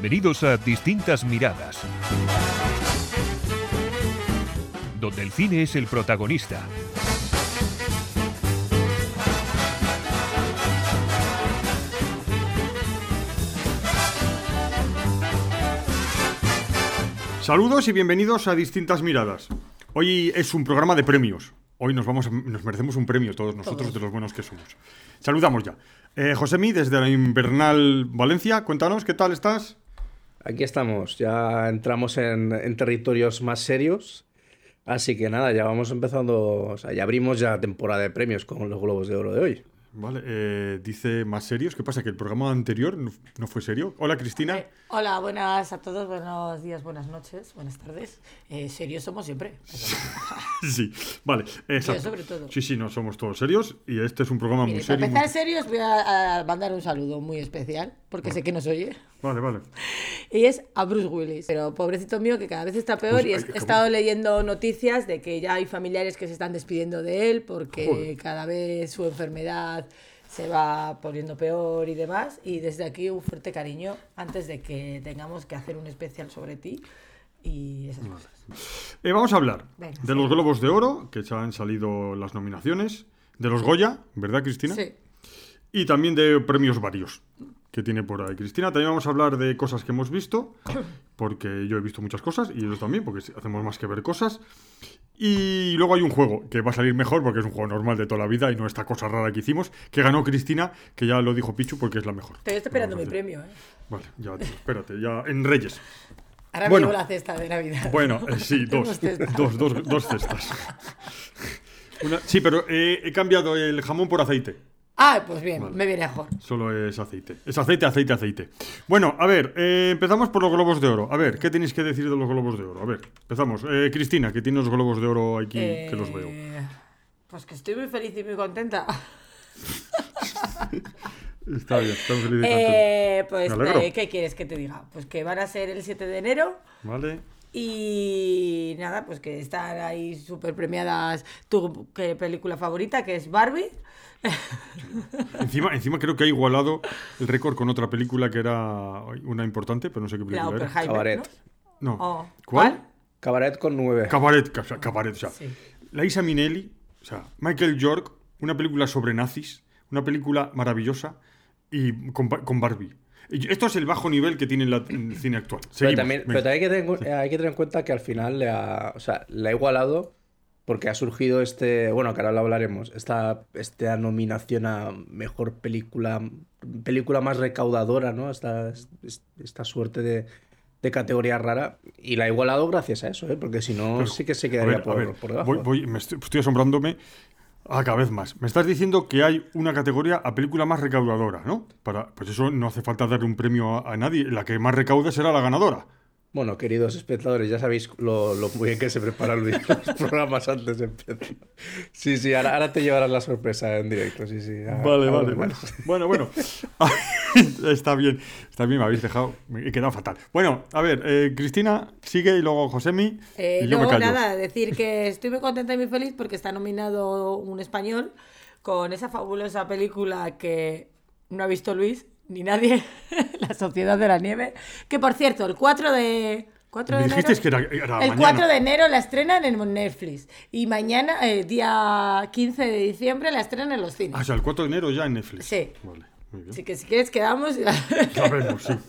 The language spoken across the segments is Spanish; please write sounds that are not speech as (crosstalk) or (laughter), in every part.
Bienvenidos a Distintas Miradas, donde el cine es el protagonista. Saludos y bienvenidos a Distintas Miradas. Hoy es un programa de premios. Hoy nos, vamos, a- nos merecemos un premio todos nosotros de los buenos que somos. Saludamos ya. Eh, Josemi, desde la Invernal Valencia, cuéntanos, ¿qué tal estás? Aquí estamos, ya entramos en, en territorios más serios. Así que nada, ya vamos empezando, o sea, ya abrimos ya temporada de premios con los Globos de Oro de hoy. Vale, eh, dice más serios. ¿Qué pasa? ¿Que el programa anterior no, no fue serio? Hola, Cristina. Eh, hola, buenas a todos, buenos días, buenas noches, buenas tardes. Eh, serios somos siempre. (laughs) Sí, vale. exacto. sobre todo. Sí, sí, no somos todos serios y este es un programa Mire, muy para serio. empezar muy- serios voy a, a mandar un saludo muy especial, porque sé que nos oye. Vale, vale. Y es a Bruce Willis. Pero pobrecito mío, que cada vez está peor. Pues, y he, estado leyendo noticias de que ya hay familiares que se están despidiendo de él porque Joder. cada vez su enfermedad se va poniendo peor y demás. Y desde aquí un fuerte cariño antes de que tengamos que hacer un especial sobre ti y esas cosas. Eh, vamos a hablar Venga, de sí. los Globos de Oro, que ya han salido las nominaciones, de los Goya, ¿verdad, Cristina? Sí. Y también de premios varios que tiene por ahí Cristina. También vamos a hablar de cosas que hemos visto, (coughs) porque yo he visto muchas cosas y ellos también, porque hacemos más que ver cosas. Y luego hay un juego que va a salir mejor porque es un juego normal de toda la vida y no esta cosa rara que hicimos, que ganó Cristina, que ya lo dijo Pichu porque es la mejor. Estoy esperando mi premio, ¿eh? Vale, ya, espérate, ya en Reyes. Ahora Bueno. me llevo la cesta de Navidad. Bueno, eh, sí, (laughs) dos, dos, dos, dos cestas. (laughs) Una- sí, pero eh, he cambiado el jamón por aceite. Ah, pues bien, Vale. me viene mejor. Solo es aceite. Es aceite, aceite, aceite. Bueno, a ver, eh, empezamos por los globos de oro. A ver, ¿qué tenéis que decir de los globos de oro? A ver, empezamos. Eh, Cristina, que tiene los globos de oro aquí, que los veo. Eh, Pues que estoy muy feliz y muy contenta. (laughs) Está bien, estamos felices y Eh, pues, eh, ¿qué quieres que te diga? Pues que van a ser el 7 de enero. Vale. y nada, pues que están ahí súper premiadas tu ¿qué película favorita, que es Barbie. (laughs) Encima, encima creo que ha igualado el récord con otra película que era una importante, pero no sé qué La película era. Cabaret. ¿no? No. Oh, ¿Cuál? Cabaret con nueve. Cabaret, ca- o sea, cabaret, o sea, Sí. Liza Minnelli, o sea, Michael York, una película sobre nazis, una película maravillosa y con, Ba- con Barbie. Esto es el bajo nivel que tiene la- el cine actual. pero también, venga. pero también hay, que tener, hay que tener en cuenta que al final le ha, o sea, le ha igualado porque ha surgido este, bueno, que ahora lo hablaremos, esta, esta nominación a mejor película, película más recaudadora, ¿no? Esta, es- esta suerte de, de categoría rara y la ha igualado gracias a eso, ¿eh? Porque si no, sí que se a quedaría ver, a por, ver, por debajo. voy- voy- me estoy, estoy asombrándome a cada vez más. Me estás diciendo que hay una categoría a película más recaudadora, ¿no? Para, pues eso no hace falta darle un premio a, a nadie. La que más recaude será la ganadora. Bueno, queridos espectadores, ya sabéis lo, lo muy bien que se preparan los (laughs) los programas antes de empezar. Sí, sí, ahora, ahora te llevarás la sorpresa en directo, sí, sí. ahora- Vale, ahora vale. Bueno, bueno. bueno. (laughs) está bien, está bien, me habéis dejado. Me he quedado fatal. Bueno, a ver, eh, Cristina sigue y luego Josemi. Eh, y yo me no, callo. nada, decir que estoy muy contenta y muy feliz porque está nominado un español con esa fabulosa película que no ha visto Luis ni nadie, (laughs) La Sociedad de la Nieve, que por cierto, el 4 de... 4 Me de dijiste enero, que era, era el mañana. 4 de enero la estrenan en Netflix y mañana, el día 15 de diciembre, la estrenan en los Ah, cines. o sea, el 4 de enero ya en Netflix. Sí. Vale, muy bien. Así que si quieres quedamos... (laughs) Ya vemos, sí. (laughs)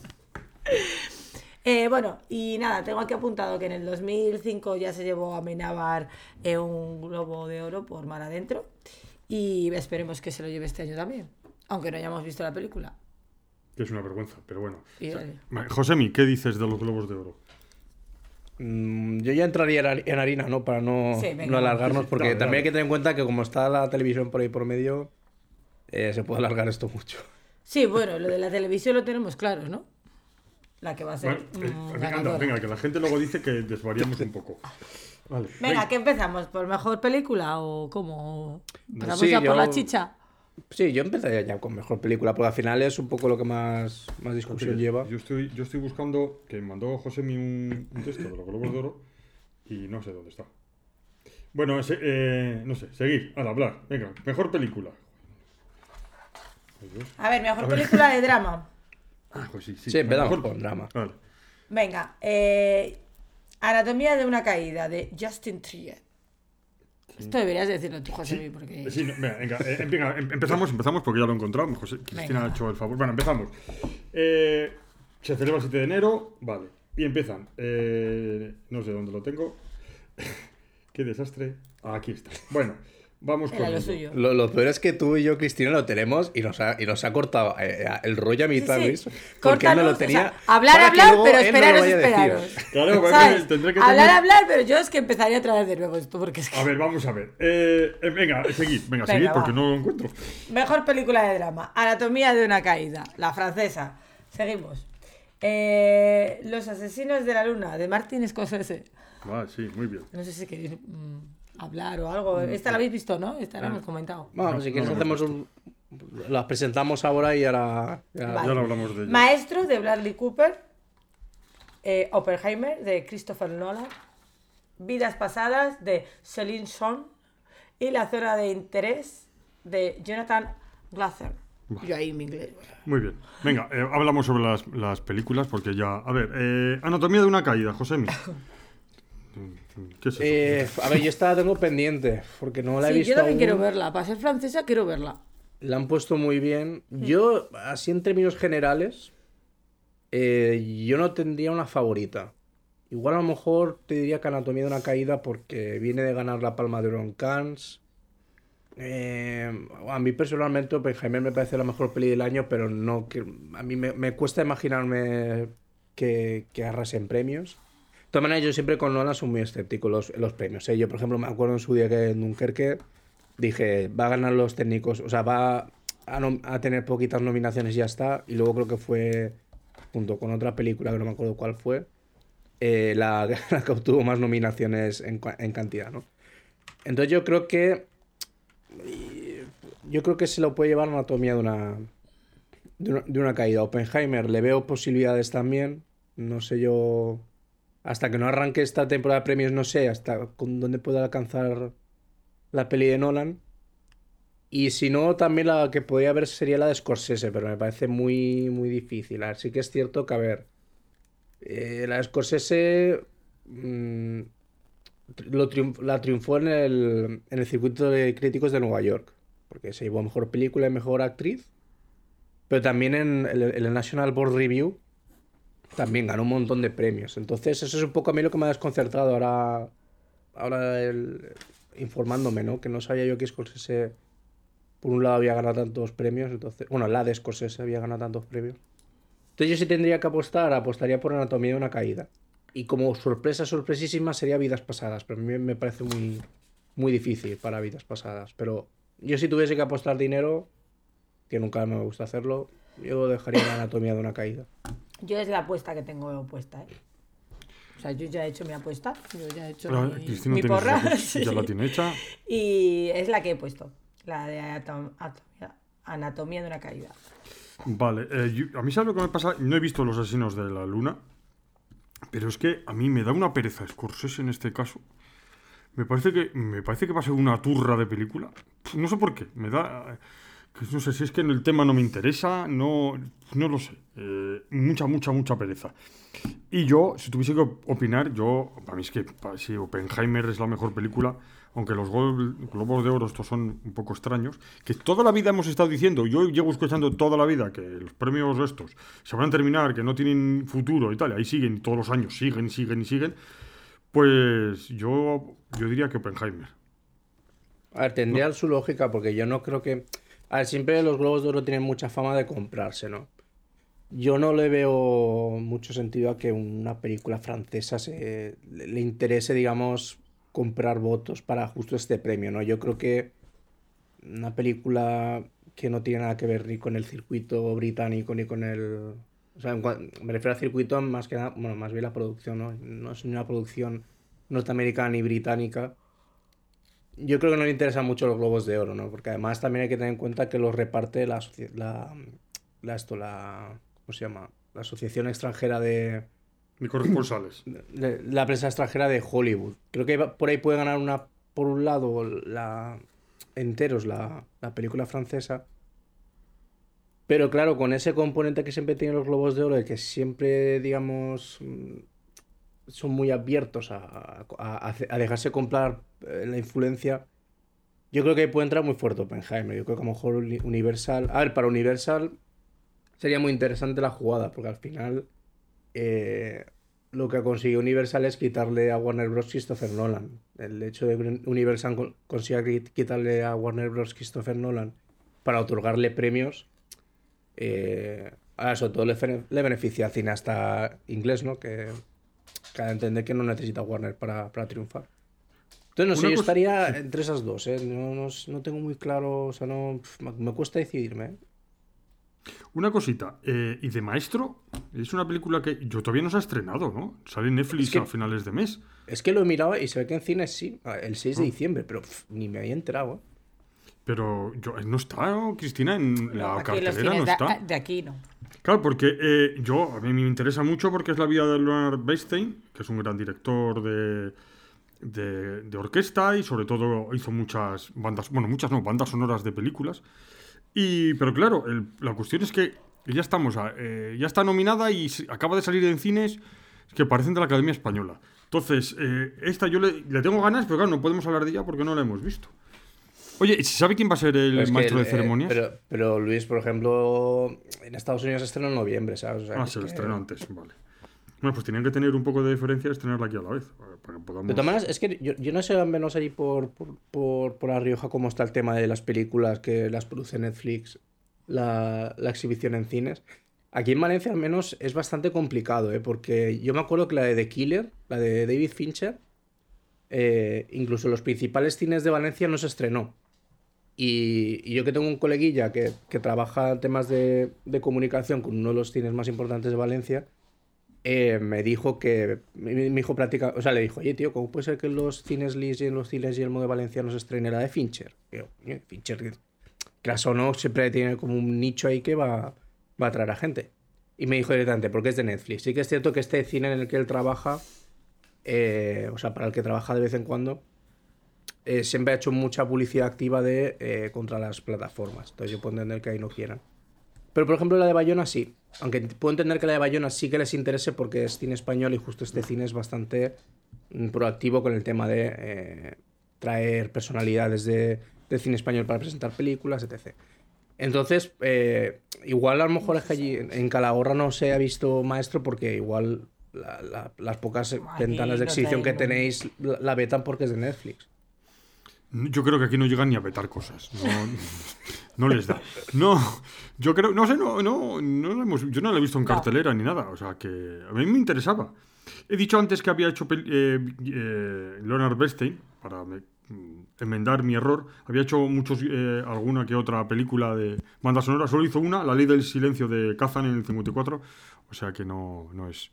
Eh, bueno, y nada, tengo aquí apuntado que en el 2005 ya se llevó a Menabar eh, un globo de oro por Mar Adentro y esperemos que se lo lleve este año también, aunque no hayamos visto la película. Que es una vergüenza, pero bueno. O sea, Josemi, ¿qué dices de los globos de oro? Mm, yo ya entraría en har- en harina, ¿no? Para no, Sí, venga, no alargarnos, porque dale, también hay que tener en cuenta que como está la televisión por ahí por medio, eh, se puede alargar esto mucho. Sí, bueno, lo de la televisión lo tenemos claro, ¿no? La que va a ser Bueno, eh, mm, venga, anda, venga, que la gente luego dice que desvariamos un poco. Vale. Venga, ¿qué empezamos? ¿Por mejor película o cómo? ¿Empezamos Sí, ya por yo- la chicha? Sí, yo empezaría ya con mejor película, porque al final es un poco lo que más, más discusión lleva. Yo estoy, yo estoy buscando que mandó Josemi un, un texto de los globos de oro y no sé dónde está. Bueno, ese, eh, no sé, seguir, al hablar. Venga, mejor película. A ver, mejor A ver. película de drama. (laughs) Ah, pues sí, sí. Sí, empezamos Mejor- con drama. Vale. Venga, eh, Anatomía de una caída de Justin Triet. Esto deberías decirlo tú, José, porque... Sí, no, venga, venga, eh, em- empezamos, empezamos porque ya lo he encontrado. José, Cristina Venga. ha hecho el favor. Bueno, empezamos. Eh, se celebra el 7 de enero, vale. Y empiezan. eh, no sé dónde lo tengo. (laughs) Qué desastre. Ah, aquí está. Bueno, vamos con. Lo suyo. Lo, lo peor es que tú y yo, Cristina, lo tenemos y nos ha, y nos ha cortado eh, el rollo a mitad, Sí, sí. Luis. Porque él me lo o tenía. sea, hablar, hablar, pero él no esperaros, esperaros. Claro, tendré que Hablar, tener- hablar, pero yo es que empezaría a traer de nuevo esto, porque es que... A ver, vamos a ver. Eh, eh, venga, seguid, venga, Venga, seguid va. porque no lo encuentro. Mejor película de drama. Anatomía de una caída. La francesa. Seguimos. Eh, Los asesinos de la luna, de Martin Scorsese. Vale, sí, muy bien. No sé si queréis mm, hablar o algo. Esta la habéis visto, ¿no? Esta la hemos comentado. Bueno, No, si quieres no hemos hacemos un... Las presentamos ahora y ahora... ya- Vale. Ya lo hablamos de ello. Maestro de Bradley Cooper. eh, Oppenheimer de Christopher Nolan. Vidas pasadas de Celine Song. Y La zona de interés de Jonathan Glazer. Yo ahí mi inglés. Muy bien. Venga, eh, hablamos sobre las, las películas porque ya. A ver, eh, Anatomía de una caída, José. (laughs) ¿Qué es eso? Eh, a ver, yo esta la tengo pendiente, porque no la he Sí, visto yo también aún. quiero verla. Para ser francesa quiero verla. La han puesto muy bien. Yo, así en términos generales, eh, yo no tendría una favorita. Igual a lo mejor te diría que Anatomía de una caída porque viene de ganar la Palma de Oro en Cannes. Eh, a mí personalmente Oppenheimer me parece la mejor peli del año, pero no que a mí me, me cuesta imaginarme que, que arrasen premios. Todas maneras, yo siempre con Nolan soy muy escéptico los, los premios. ¿eh? Yo, por ejemplo, me acuerdo en su día que en Dunkerque dije, va a ganar los técnicos, o sea, va a, a tener poquitas nominaciones y ya está. Y luego creo que fue, junto con otra película que no me acuerdo cuál fue, eh, la, (laughs) que obtuvo más nominaciones en, en cantidad, ¿no? Entonces yo creo que yo creo que se lo puede llevar Anatomía de una, de una de una caída. Oppenheimer le veo posibilidades también. No sé yo hasta que no arranque esta temporada de premios no sé hasta con dónde pueda alcanzar la peli de Nolan. Y si no, también la que podría haber sería la de Scorsese, pero me parece muy, muy difícil. Así que es cierto que, a ver, eh, la de Scorsese mm, lo la triunfó en el, en el circuito de críticos de Nueva York, porque se llevó mejor película y mejor actriz, pero también en el National Board Review también ganó un montón de premios. Entonces, eso es un poco a mí lo que me ha desconcertado ahora, ahora el- informándome, ¿no? Que no sabía yo que Scorsese, por un lado, había ganado tantos premios, entonces, bueno, la de Scorsese había ganado tantos premios. Entonces, yo sí tendría que apostar, apostaría por Anatomía de una caída. Y como sorpresa sorpresísima sería Vidas Pasadas, pero a mí me parece muy, muy difícil para Vidas Pasadas. Pero yo si tuviese que apostar dinero, que nunca me gusta hacerlo, yo dejaría la Anatomía de una caída. Yo es la apuesta que tengo puesta, ¿eh? O sea, yo ya he hecho mi apuesta. Yo ya he hecho Ah, mi, Cristina mi porra. apuestas, (laughs) ya la tiene hecha. Y es la que he puesto. La de atom- atomía- anatomía de una caída. Vale, eh, yo- a mí sabes lo que me pasa, no he visto Los Asesinos de la Luna, pero es que a mí me da una pereza Scorsese en este caso. Me parece que me parece que va a ser una turra de película. No sé por qué, me da que no sé si es que el tema no me interesa, no no lo sé. Eh, mucha mucha mucha pereza. Y yo, si tuviese que op- opinar, yo, para mí es que si Oppenheimer es la mejor película, aunque los Globos de Oro estos son un poco extraños, que toda la vida hemos estado diciendo, yo llevo escuchando toda la vida que los premios estos se van a terminar, que no tienen futuro y tal, ahí siguen, todos los años siguen, siguen y siguen, pues yo, yo diría que Oppenheimer. A ver, tendría su lógica porque yo no creo que... A ver, siempre los Globos de Oro tienen mucha fama de comprarse, ¿no? Yo no le veo mucho sentido a que una película francesa se, le interese, digamos, comprar votos para justo este premio, ¿no? Yo creo que una película que no tiene nada que ver ni con el circuito británico ni con el... O sea, me refiero al circuito más que nada, bueno, más bien la producción, ¿no? No es ni una producción norteamericana ni británica yo creo que no le interesan mucho los globos de oro, ¿no? Porque además también hay que tener en cuenta que los reparte la, la, la, esto, la, ¿cómo se llama? La Asociación Extranjera de, Mis corresponsales. (clears throat) la prensa extranjera de Hollywood. Creo que por ahí puede ganar una, por un lado, la enteros la, la película francesa, Pero claro, con ese componente que siempre tienen los globos de oro, de que siempre, digamos, mm, son muy abiertos a, a- a dejarse comprar la influencia, yo creo que puede entrar muy fuerte Oppenheimer. Yo creo que a lo mejor Uni- Universal. A ver, para Universal sería muy interesante la jugada, porque al final eh, lo que ha conseguido Universal es quitarle a Warner Bros. Christopher Nolan. El hecho de que Universal con- consiga qui- quitarle a Warner Bros. Christopher Nolan para otorgarle premios, eh, ahora sobre todo le, beneficia al cineasta inglés, ¿no? Que, que entender que no necesita Warner para, para triunfar. Entonces, no sé, yo estaría (laughs) entre esas dos, ¿eh? No, no, no tengo muy claro, o sea, no, me, cuesta decidirme, ¿eh? Una cosita, eh, y de Maestro, es una película que yo todavía no se ha estrenado, ¿no? Sale en Netflix Es que- a finales de mes. Es que lo he mirado y se ve que en cines sí, el 6 Ah. de diciembre, pero ni me había enterado. ¿eh? Pero yo, no está, ¿no, Cristina, en No, la cartelera, no de, está. de aquí no. Claro, porque eh, yo, a mí me interesa mucho porque es la vida de Leonard Bernstein, que es un gran director de, de, de orquesta y sobre todo hizo muchas bandas, bueno, muchas no, bandas sonoras de películas. Y, pero claro, el- la cuestión es que ya estamos, a- eh, ya está nominada y acaba de salir en cines que parecen de la Academia Española. Entonces, eh, esta yo le, le tengo ganas, pero claro, no podemos hablar de ella porque no la hemos visto. Oye, ¿y ¿se sabe quién va a ser el Pero es que maestro el- de eh, ceremonias? pero, pero Luis, por ejemplo, en Estados Unidos se estrena en noviembre, ¿sabes? O sea, Ah, se lo estrenó antes, vale. Bueno, pues tenían que tener un poco de diferencia y estrenarla aquí a la vez. eh. De todas maneras, es que yo, yo no sé al menos allí por, por, por, por La Rioja cómo está el tema de las películas que las produce Netflix, la, la exhibición en cines. Aquí en Valencia al menos es bastante complicado, ¿eh? porque yo me acuerdo que la de The Killer, la de David Fincher, eh, incluso los principales cines de Valencia no se estrenó. Y, y yo que tengo un coleguilla que, que trabaja temas de, de comunicación con uno de los cines más importantes de Valencia, eh, me dijo que. Mi hijo práctica. O sea, le dijo, oye, tío, ¿cómo puede ser que los cines Lis y en los cines Yelmo de Valencia no se estrene la de Fincher? Yo, "Oye, Fincher, creas o no, siempre tiene como un nicho ahí que va, va a atraer a gente. Y me dijo directamente, porque es de Netflix. Sí que es cierto que este cine en el que él trabaja, eh, o sea, para el que trabaja de vez en cuando, eh, siempre ha hecho mucha publicidad activa de eh, contra las plataformas. Entonces yo puedo entender que ahí no quieran. Pero por ejemplo la de Bayona sí. Aunque puedo entender que la de Bayona sí que les interese porque es cine español y justo este cine es bastante mm, proactivo con el tema de eh, traer personalidades de, del cine español para presentar películas, etc. Entonces, eh, igual a lo mejor es que allí en Calahorra no se ha visto maestro porque igual la- la- las pocas ventanas de exhibición que tenéis la, la vetan porque es de Netflix. Yo creo que aquí no llegan ni a vetar cosas. No, (laughs) no les da. No, yo creo, no sé, no, no, no hemos- yo no la he visto en cartelera ni nada. O sea que a mí me interesaba. He dicho antes que había hecho eh, eh, Leonard Bernstein, para me- enmendar mi error, había hecho muchos, eh, alguna que otra película de banda sonora. Solo hizo una, La Ley del Silencio de Kazan en el 54. O sea que no, no es.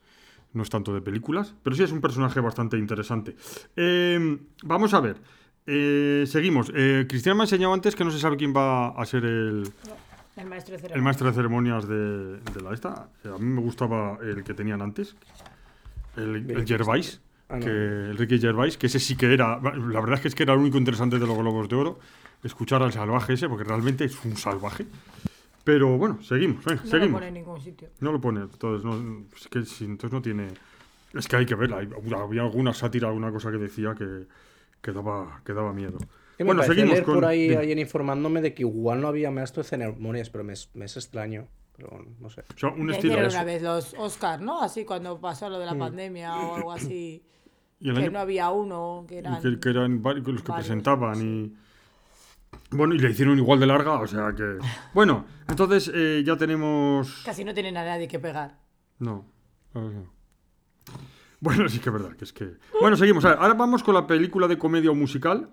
No es tanto de películas, pero sí es un personaje bastante interesante. Eh, vamos a ver. Eh, seguimos. Eh, Cristian me ha enseñado antes que no se sabe quién va a ser el, El maestro de el maestro de ceremonias de, de la esta. Eh, A mí me gustaba el que tenían antes, el, el Gervais, Ah, no. que, el Ricky Gervais, que ese sí que era. La verdad es que, es que era el único interesante de los Globos de Oro. Escuchar al salvaje ese, porque realmente es un salvaje. Pero bueno, seguimos, No lo seguimos. pone en ningún sitio. No lo pone, entonces no, es que entonces no tiene. Es que hay que verla. había alguna sátira, alguna cosa que decía que, que, daba, que daba miedo. Que me bueno, seguimos leer con. por ahí dime. ayer informándome de que igual no había maestro de ceremonias, pero me es, me es extraño. Pero no sé. O sea, un estilo. una vez los Oscar, ¿no? Así cuando pasó lo de la Mm. pandemia o algo así. Y que año- no había uno, que eran... que, que eran varios los que varios, presentaban y. Bueno, y le hicieron igual de larga, o sea que. (laughs) Bueno, entonces eh, ya tenemos. Casi no tienen a nadie que pegar. No. a ver, no. Bueno, sí que es verdad, que es que. Bueno, seguimos. A ver, ahora vamos con la película de comedia o musical.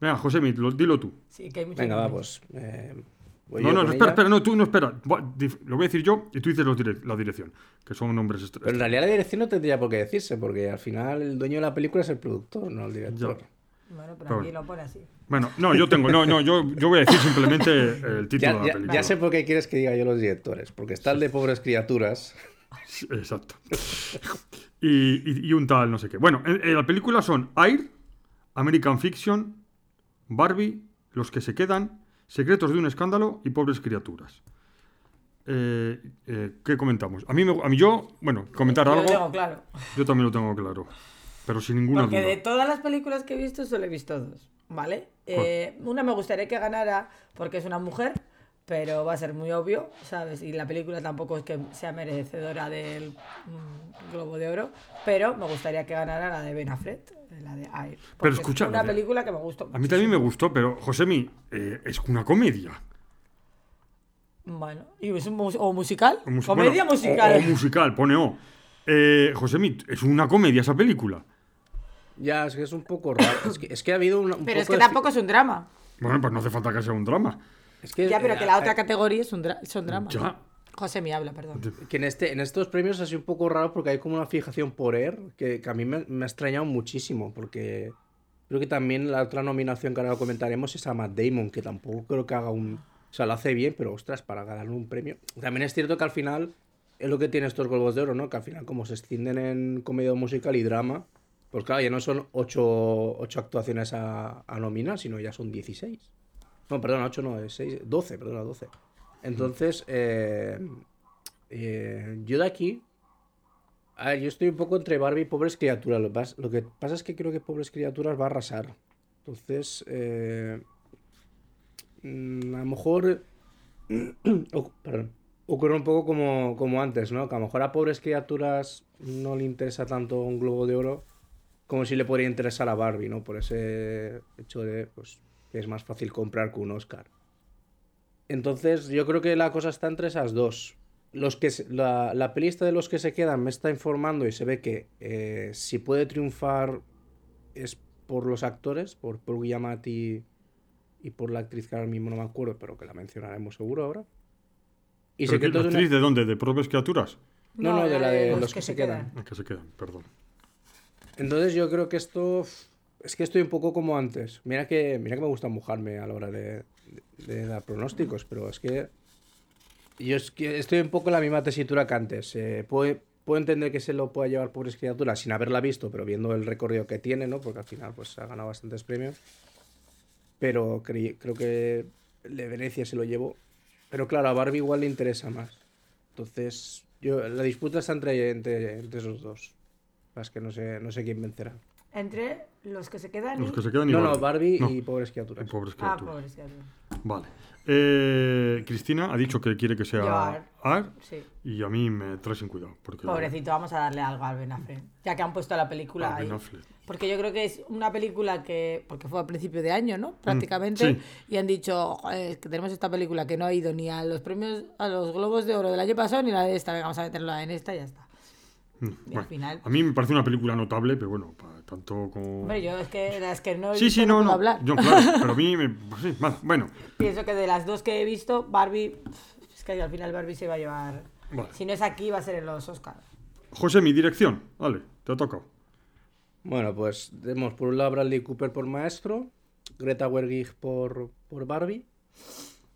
Venga, José, dilo tú. Sí, que hay Venga, va, nombres. pues. eh, voy No, yo no, espera, ella. espera, no, tú no, espera. Lo voy a decir yo y tú dices los direc- la dirección, que son nombres estra- Pero en realidad la dirección no tendría por qué decirse, porque al final el dueño de la película es el productor, no el director. Ya. Bueno, pero Pero aquí bueno. lo pone así. Bueno, no, yo tengo, no, no, yo, yo voy a decir simplemente el título Ya, de la ya- película. ya sé por qué quieres que diga yo los directores, porque está el de pobres criaturas. Sí, Exacto. Y, y- y un tal, no sé qué. Bueno, en, en la película son Air, American Fiction, Barbie, Los que se quedan, Secretos de un escándalo y Pobres criaturas. eh, eh, ¿qué comentamos? A mí, me, a mí yo, bueno, comentar Yo lo algo, tengo claro. yo también lo tengo claro. Pero sin ninguna Porque duda. de todas las películas que he visto, solo he visto dos. ¿Vale? Eh, una me gustaría que ganara porque es una mujer, pero va a ser muy obvio, ¿sabes? Y la película tampoco es que sea merecedora del mm, Globo de Oro, pero me gustaría que ganara la de Ben Affleck, la de Air. porque escucha, Es una película que me gustó. A mí también me gustó, pero Josemi, eh, es una comedia. Bueno, ¿y es un mus- o musical? O mus- Comedia bueno, musical. O, o musical, pone O. Eh, Josemi, es una comedia esa película. Ya, es que es un poco raro. Es que, es que ha habido un, un pero es que de tampoco es un drama. Bueno, pues no hace falta que sea un drama. Es que, Ya, pero eh, que la eh, otra categoría es un dra- son dramas. Ya. José me habla, perdón. que en, este, en estos premios ha sido un poco raro porque hay como una fijación por Air que, que a mí me, me ha extrañado muchísimo porque creo que también la otra nominación que ahora lo comentaremos es a Matt Damon, que tampoco creo que haga un... O sea, lo hace bien, pero ostras, para ganar un premio... También es cierto que al final es lo que tiene estos Globos de Oro, ¿no? Que al final como se extienden en comedia musical y drama, pues claro, ya no son ocho, ocho actuaciones a, a nominar, sino ya son 16. No, perdón, 8 no, es 6, 12, perdona, 12. Entonces, eh, eh, yo de aquí, a ver, yo estoy un poco entre Barbie y Pobres Criaturas. Lo, lo que pasa es que creo que Pobres Criaturas va a arrasar. Entonces, eh, mm, a lo mejor, (clears throat) perdón, ocurre un poco como, como antes, ¿no? Que a lo mejor a Pobres Criaturas no le interesa tanto un Globo de Oro como si le podría interesar a Barbie, ¿no? Por ese hecho de, pues, es más fácil comprar que un Oscar. Entonces, yo creo que la cosa está entre esas dos. Los que la, la pelista de los que se quedan me está informando y se ve que eh, si puede triunfar es por los actores, por Paul Giamatti y por la actriz que ahora mismo no me acuerdo, pero que la mencionaremos seguro ahora. Y ¿Pero ¿La de una- actriz de dónde? ¿De propias criaturas? No, no, de la de los que se quedan. Ah, que se quedan, perdón. Entonces yo creo que esto es que estoy un poco como antes. Mira que mira que me gusta mojarme a la hora de, de- dar pronósticos, pero es que yo es que estoy un poco en la misma tesitura que antes. Eh, puedo, puedo entender que se lo pueda llevar pobres criaturas sin haberla visto, pero viendo el recorrido que tiene, ¿no? Porque al final pues ha ganado bastantes premios. Pero creí- creo que de Venecia se lo llevó. Pero claro, a Barbie igual le interesa más. Entonces, yo la disputa está entre, entre, entre esos dos. Es que no sé, no sé quién vencerá. Entre los que se quedan y... Los que se quedan y No, no, Barbie No, y pobres criaturas. y pobres Ah, criaturas. pobres criaturas. Vale. Eh, Cristina ha dicho que quiere que sea Yo, Ar Sí. y a mí me trae sin cuidado. Porque Pobrecito, vamos a darle algo al Ben Affleck. Ya que han puesto la película Ah, ahí. Ben Affleck. Porque yo creo que es una película que. Porque fue a principio de año, ¿no? Prácticamente. Mm, sí. Y han dicho "Joder, es que tenemos esta película que no ha ido ni a los premios, a los Globos de Oro del año pasado ni la de esta. Venga, vamos a meterla en esta y ya está. Mm, al final. A mí me parece una película notable, pero bueno, para tanto como. Hombre, yo es que las que no he Sí, visto sí, no, no, puedo no. hablar. Yo, claro, (laughs) pero a mí me. pues sí, bueno, Pienso que de las dos que he visto, Barbie. Es que al final Barbie se va a llevar. Vale. Si no es aquí, va a ser en los Oscars. José, mi dirección. Vale, te ha tocado. Bueno, pues tenemos por un lado Bradley Cooper por Maestro, Greta Gerwig por, por Barbie,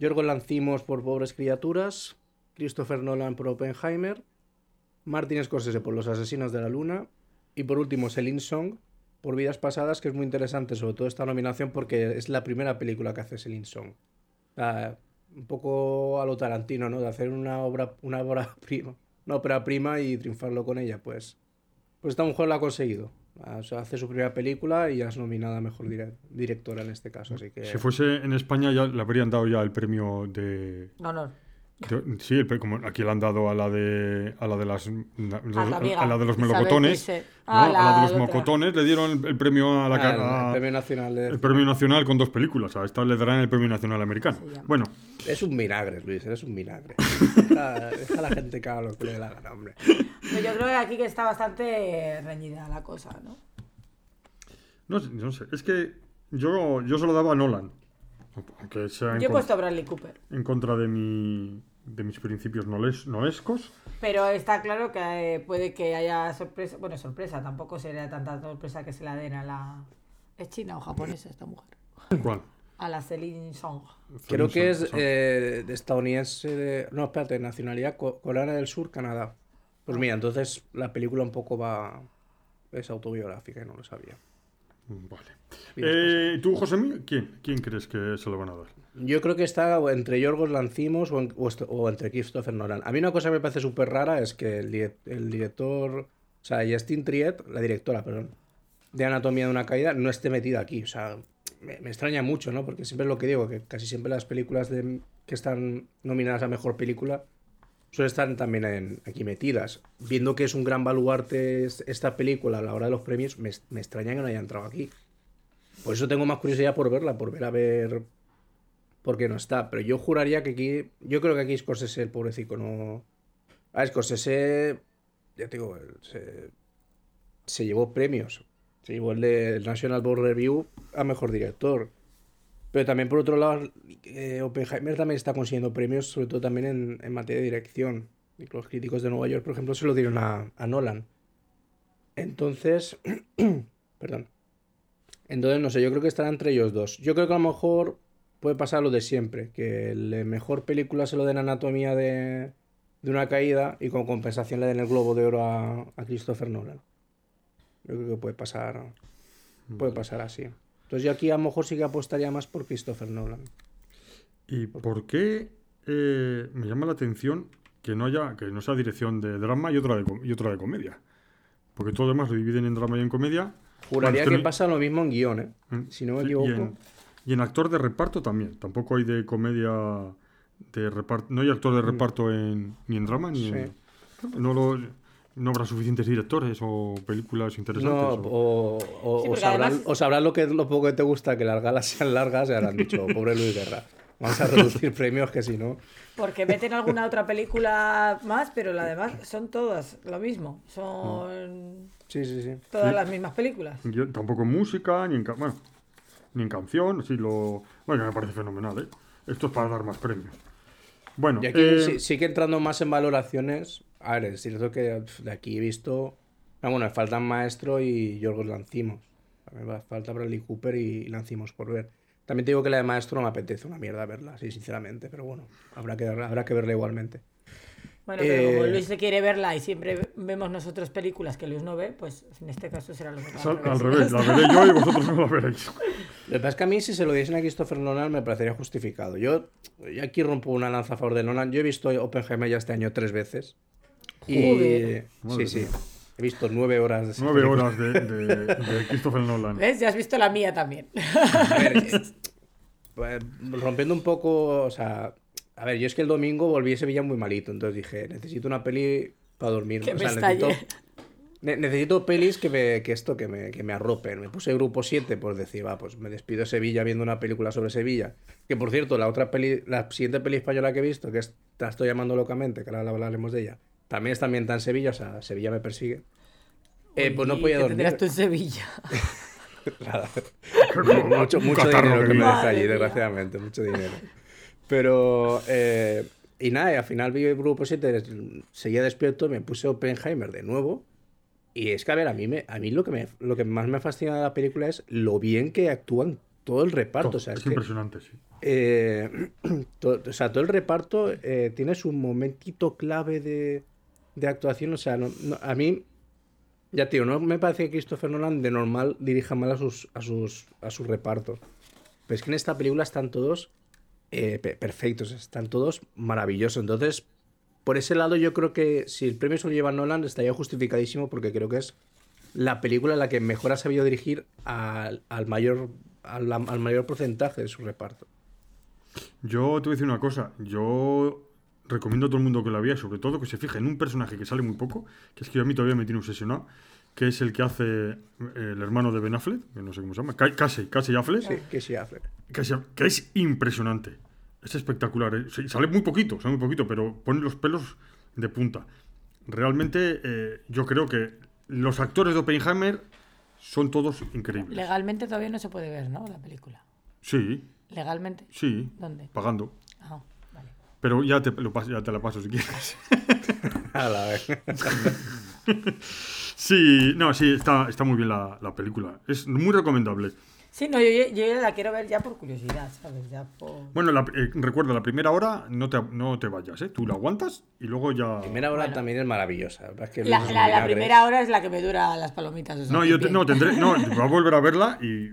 Yorgos Lancimos por Pobres Criaturas, Christopher Nolan por Oppenheimer, Martin Scorsese por Los Asesinos de la Luna y por último Celine Song por Vidas Pasadas, que es muy interesante sobre todo esta nominación porque es la primera película que hace Celine Song. Un poco a lo Tarantino, ¿no? De hacer una obra, una obra (laughs) prima, una ópera prima y triunfarlo con ella, pues. Pues esta mujer lo ha conseguido. Ah, O sea, hace su primera película y ya es nominada a mejor dire- directora en este caso, así que. Si fuese en España, ya le habrían dado ya el premio de. No, no. Sí, el pre- como aquí le han dado a la de. a la de las. la a la de los melocotones. A la la de los mocotones le dieron el, el premio a la Ah, ca- el- a- el Premio Nacional de. el premio nacional con dos películas. A esta le darán el premio nacional americano. Bueno, Es un vinagre, Luis, eres un vinagre. (laughs) deja, deja a la gente que haga lo que le dé la gana, hombre. Pero yo creo que aquí que está bastante reñida la cosa, ¿no? no, sé- no sé. Es que yo, yo se lo daba a Nolan. Aunque sea en, Yo he puesto a Bradley Cooper. en contra de, mi, de mis principios noescos. Pero está claro que eh, puede que haya sorpresa. Bueno, sorpresa, tampoco sería tanta sorpresa que se la den a la. ¿Es china o japonesa esta mujer? ¿Cuál? A la Celine Song. Creo que es eh, de estadounidense. De... No, espérate, nacionalidad co- coreana del sur, Canadá. Pues mira, entonces la película un poco va. Es autobiográfica y no lo sabía. Vale. Eh, ¿Tú, José ¿quién? ¿Quién crees que se lo van a dar? Yo creo que está entre Yorgos Lancimos o, en- o o entre Christopher Nolan. A mí una cosa que me parece súper rara es que el, el director, o sea, Justine Triet, la directora, perdón, de Anatomía de una Caída, no esté metida aquí. O sea, me, me extraña mucho, ¿no? Porque siempre es lo que digo, que casi siempre las películas de, que están nominadas a Mejor Película suelen estar también en- aquí metidas. Viendo que es un gran baluarte es- esta película a la hora de los premios, me, me extraña que no haya entrado aquí. Por eso tengo más curiosidad por verla, por ver a ver por qué no está. Pero yo juraría que aquí. Yo creo que aquí Scorsese, el pobrecito, no. Ah, Scorsese. Ya te digo, se, llevó premios. Se llevó el de National Board Review a mejor director. Pero también, por otro lado, eh, Oppenheimer también está consiguiendo premios, sobre todo también en, en materia de dirección. Los críticos de Nueva York, por ejemplo, se lo dieron a Nolan. Entonces. (clears throat) perdón. Entonces, no sé, yo creo que estará entre ellos dos. Yo creo que a lo mejor puede pasar lo de siempre, que la mejor película se lo den Anatomía de, de una caída y con compensación le den el Globo de Oro a, a Christopher Nolan. Yo creo que puede pasar, puede pasar así. Entonces yo aquí a lo mejor sí que apostaría más por Christopher Nolan. ¿Y por qué eh, me llama la atención que no haya, que no sea dirección de drama y otra de, y otra de comedia? Porque todo lo demás lo dividen en drama y en comedia. Juraría Bueno, que pasa lo mismo en guion, ¿eh? Mm, Si no me sí, equivoco. Y en, y en actor de reparto también. Tampoco hay de comedia de reparto. No hay actor de reparto en, ni en drama ni Mm. Sí. en. No, lo, no habrá suficientes directores o películas interesantes. No, o- o, o- Sí, o porque sabrán, además- o sabrán lo, que, lo poco que te gusta, que las galas sean largas, y habrán dicho, (laughs) pobre Luis Guerra, vamos a reducir premios que si no... Porque meten alguna otra película más, pero la demás son todas lo mismo. Son Sí, sí, sí. todas Sí. las mismas películas. Yo tampoco en música, ni en, bueno, ni en canción. Sí, lo, bueno, que me parece fenomenal, ¿eh? Esto es para dar más premios. Bueno, Y aquí eh, sí, sí que entrando más en valoraciones, a ver, es cierto que de aquí he visto, ah, bueno, me faltan Maestro y Yorgos Lancimos. Me va- falta Bradley Cooper y Lancimos por ver. También te digo que la de Maestro no me apetece una mierda verla, sí, sinceramente, pero bueno, habrá que, habrá que verla igualmente. Bueno, pero como Eh, Luis le quiere verla y siempre vemos nosotros películas que Luis no ve, pues en este caso será lo mismo. sal- al revés, la veré yo y vosotros no la veréis. (laughs) Lo que pasa es que a mí si se lo diesen a Christopher Nolan me parecería justificado. Yo, yo aquí rompo una lanza a favor de Nolan. Yo he visto Oppenheimer ya este año tres veces. Y Joder. Madre sí, sí. He visto nueve horas de Nueve película. horas de, de, de Christopher Nolan. ¿Ves? Ya has visto la mía también. A ver, (laughs) eh, pues, rompiendo un poco, o sea, a ver, yo es que el domingo volví a Sevilla muy malito, entonces dije, necesito una peli para dormir. Que o me sea, necesito, ne- necesito pelis que, me, que esto, que me, que me arropen. Me puse grupo 7 por decir, va, pues me despido de Sevilla viendo una película sobre Sevilla. Que por cierto, la otra peli, la siguiente peli española que he visto, que es la estoy llamando locamente, que ahora hablaremos de ella, también está ambientada en Sevilla, o sea, Sevilla me persigue. Eh, pues no podía ¿qué dormir. tendrás tú en Sevilla? (laughs) Nada. (laughs) mucho Un mucho dinero que me deja allí, desgraciadamente, mucho dinero. Pero, eh, y nada, y al final vi el grupo 7, seguía despierto, me puse Oppenheimer de nuevo. Y es que, a ver, a mí, me, a mí lo, que me, lo que más me fascina de la película es lo bien que actúan todo el reparto. O sea, es es que, impresionante, sí. eh, (clears throat) to- o sea, todo el reparto eh, tiene su momentito clave de, de actuación. O sea, no- a mí, ya tío, no me parece que Christopher Nolan de normal dirija mal a sus, a sus, a repartos. Pero es que en esta película están todos eh, pe- perfectos, están todos maravillosos. Entonces, por ese lado, yo creo que si el premio se lo lleva Nolan, estaría justificadísimo porque creo que es la película en la que mejor ha sabido dirigir al, al mayor, al, al mayor porcentaje de su reparto. Yo te voy a decir una cosa. Yo recomiendo a todo el mundo que la vea, sobre todo que se fije en un personaje que sale muy poco, que es que a mí todavía me tiene obsesionado, que es el que hace eh, el hermano de Ben Affleck, que no sé cómo se llama, Ca- Casey, Casey Affleck, Sí, que sí, Affleck. que, es impresionante. Es espectacular. ¿eh? Sí, sale muy poquito, sale muy poquito, pero pone los pelos de punta. Realmente eh, yo creo que los actores de Oppenheimer son todos increíbles. Legalmente todavía no se puede ver, ¿no? La película. Sí, Legalmente. sí, ¿Dónde? pagando. Pero ya te, lo ya te la paso si quieres. (laughs) A la vez. Sí, no, sí, está, está muy bien la, la película. Es muy recomendable. Sí, no, yo, yo- yo la quiero ver ya por curiosidad, ¿sabes? Ya por... Bueno, la- eh, recuerda, la primera hora no te, no te vayas, ¿eh? Tú la aguantas y luego ya... La primera hora Bueno. también es maravillosa. la es que La, los la- la vinagres- primera hora es la que me dura las palomitas. o sea, No, yo te- no, tendré... No, (laughs) voy a volver a verla y,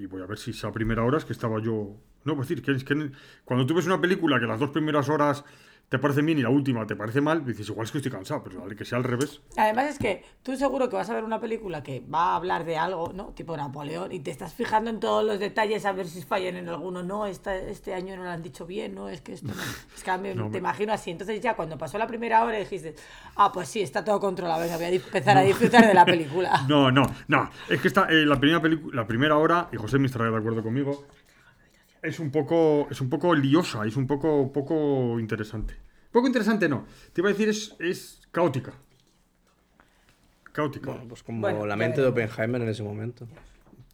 y voy a ver si esa primera hora es que estaba yo... No, pues decir, que es que cuando tú ves una película que las dos primeras horas te parecen bien y la última te parece mal, dices, igual es que estoy cansado, pero vale, que sea al revés. Además es que tú seguro que vas a ver una película que va a hablar de algo, ¿no? Tipo Napoleón, y te estás fijando en todos los detalles a ver si fallan en alguno. No, esta- este año no lo han dicho bien, no, es que esto no. (laughs) Es que mí No, te me- imagino así. Entonces ya cuando pasó la primera hora dijiste, ah, pues sí, está todo controlado, venga, voy a empezar a disfrutar de la película. (laughs) No, no, no. Es que está eh, la primera la primera hora, y José me estará de acuerdo conmigo, es un poco, es un poco liosa, es un poco, poco interesante. Poco interesante no. Te iba a decir es, es caótica. Caótica. Bueno, pues como Bueno, la mente de. Oppenheimer en ese momento.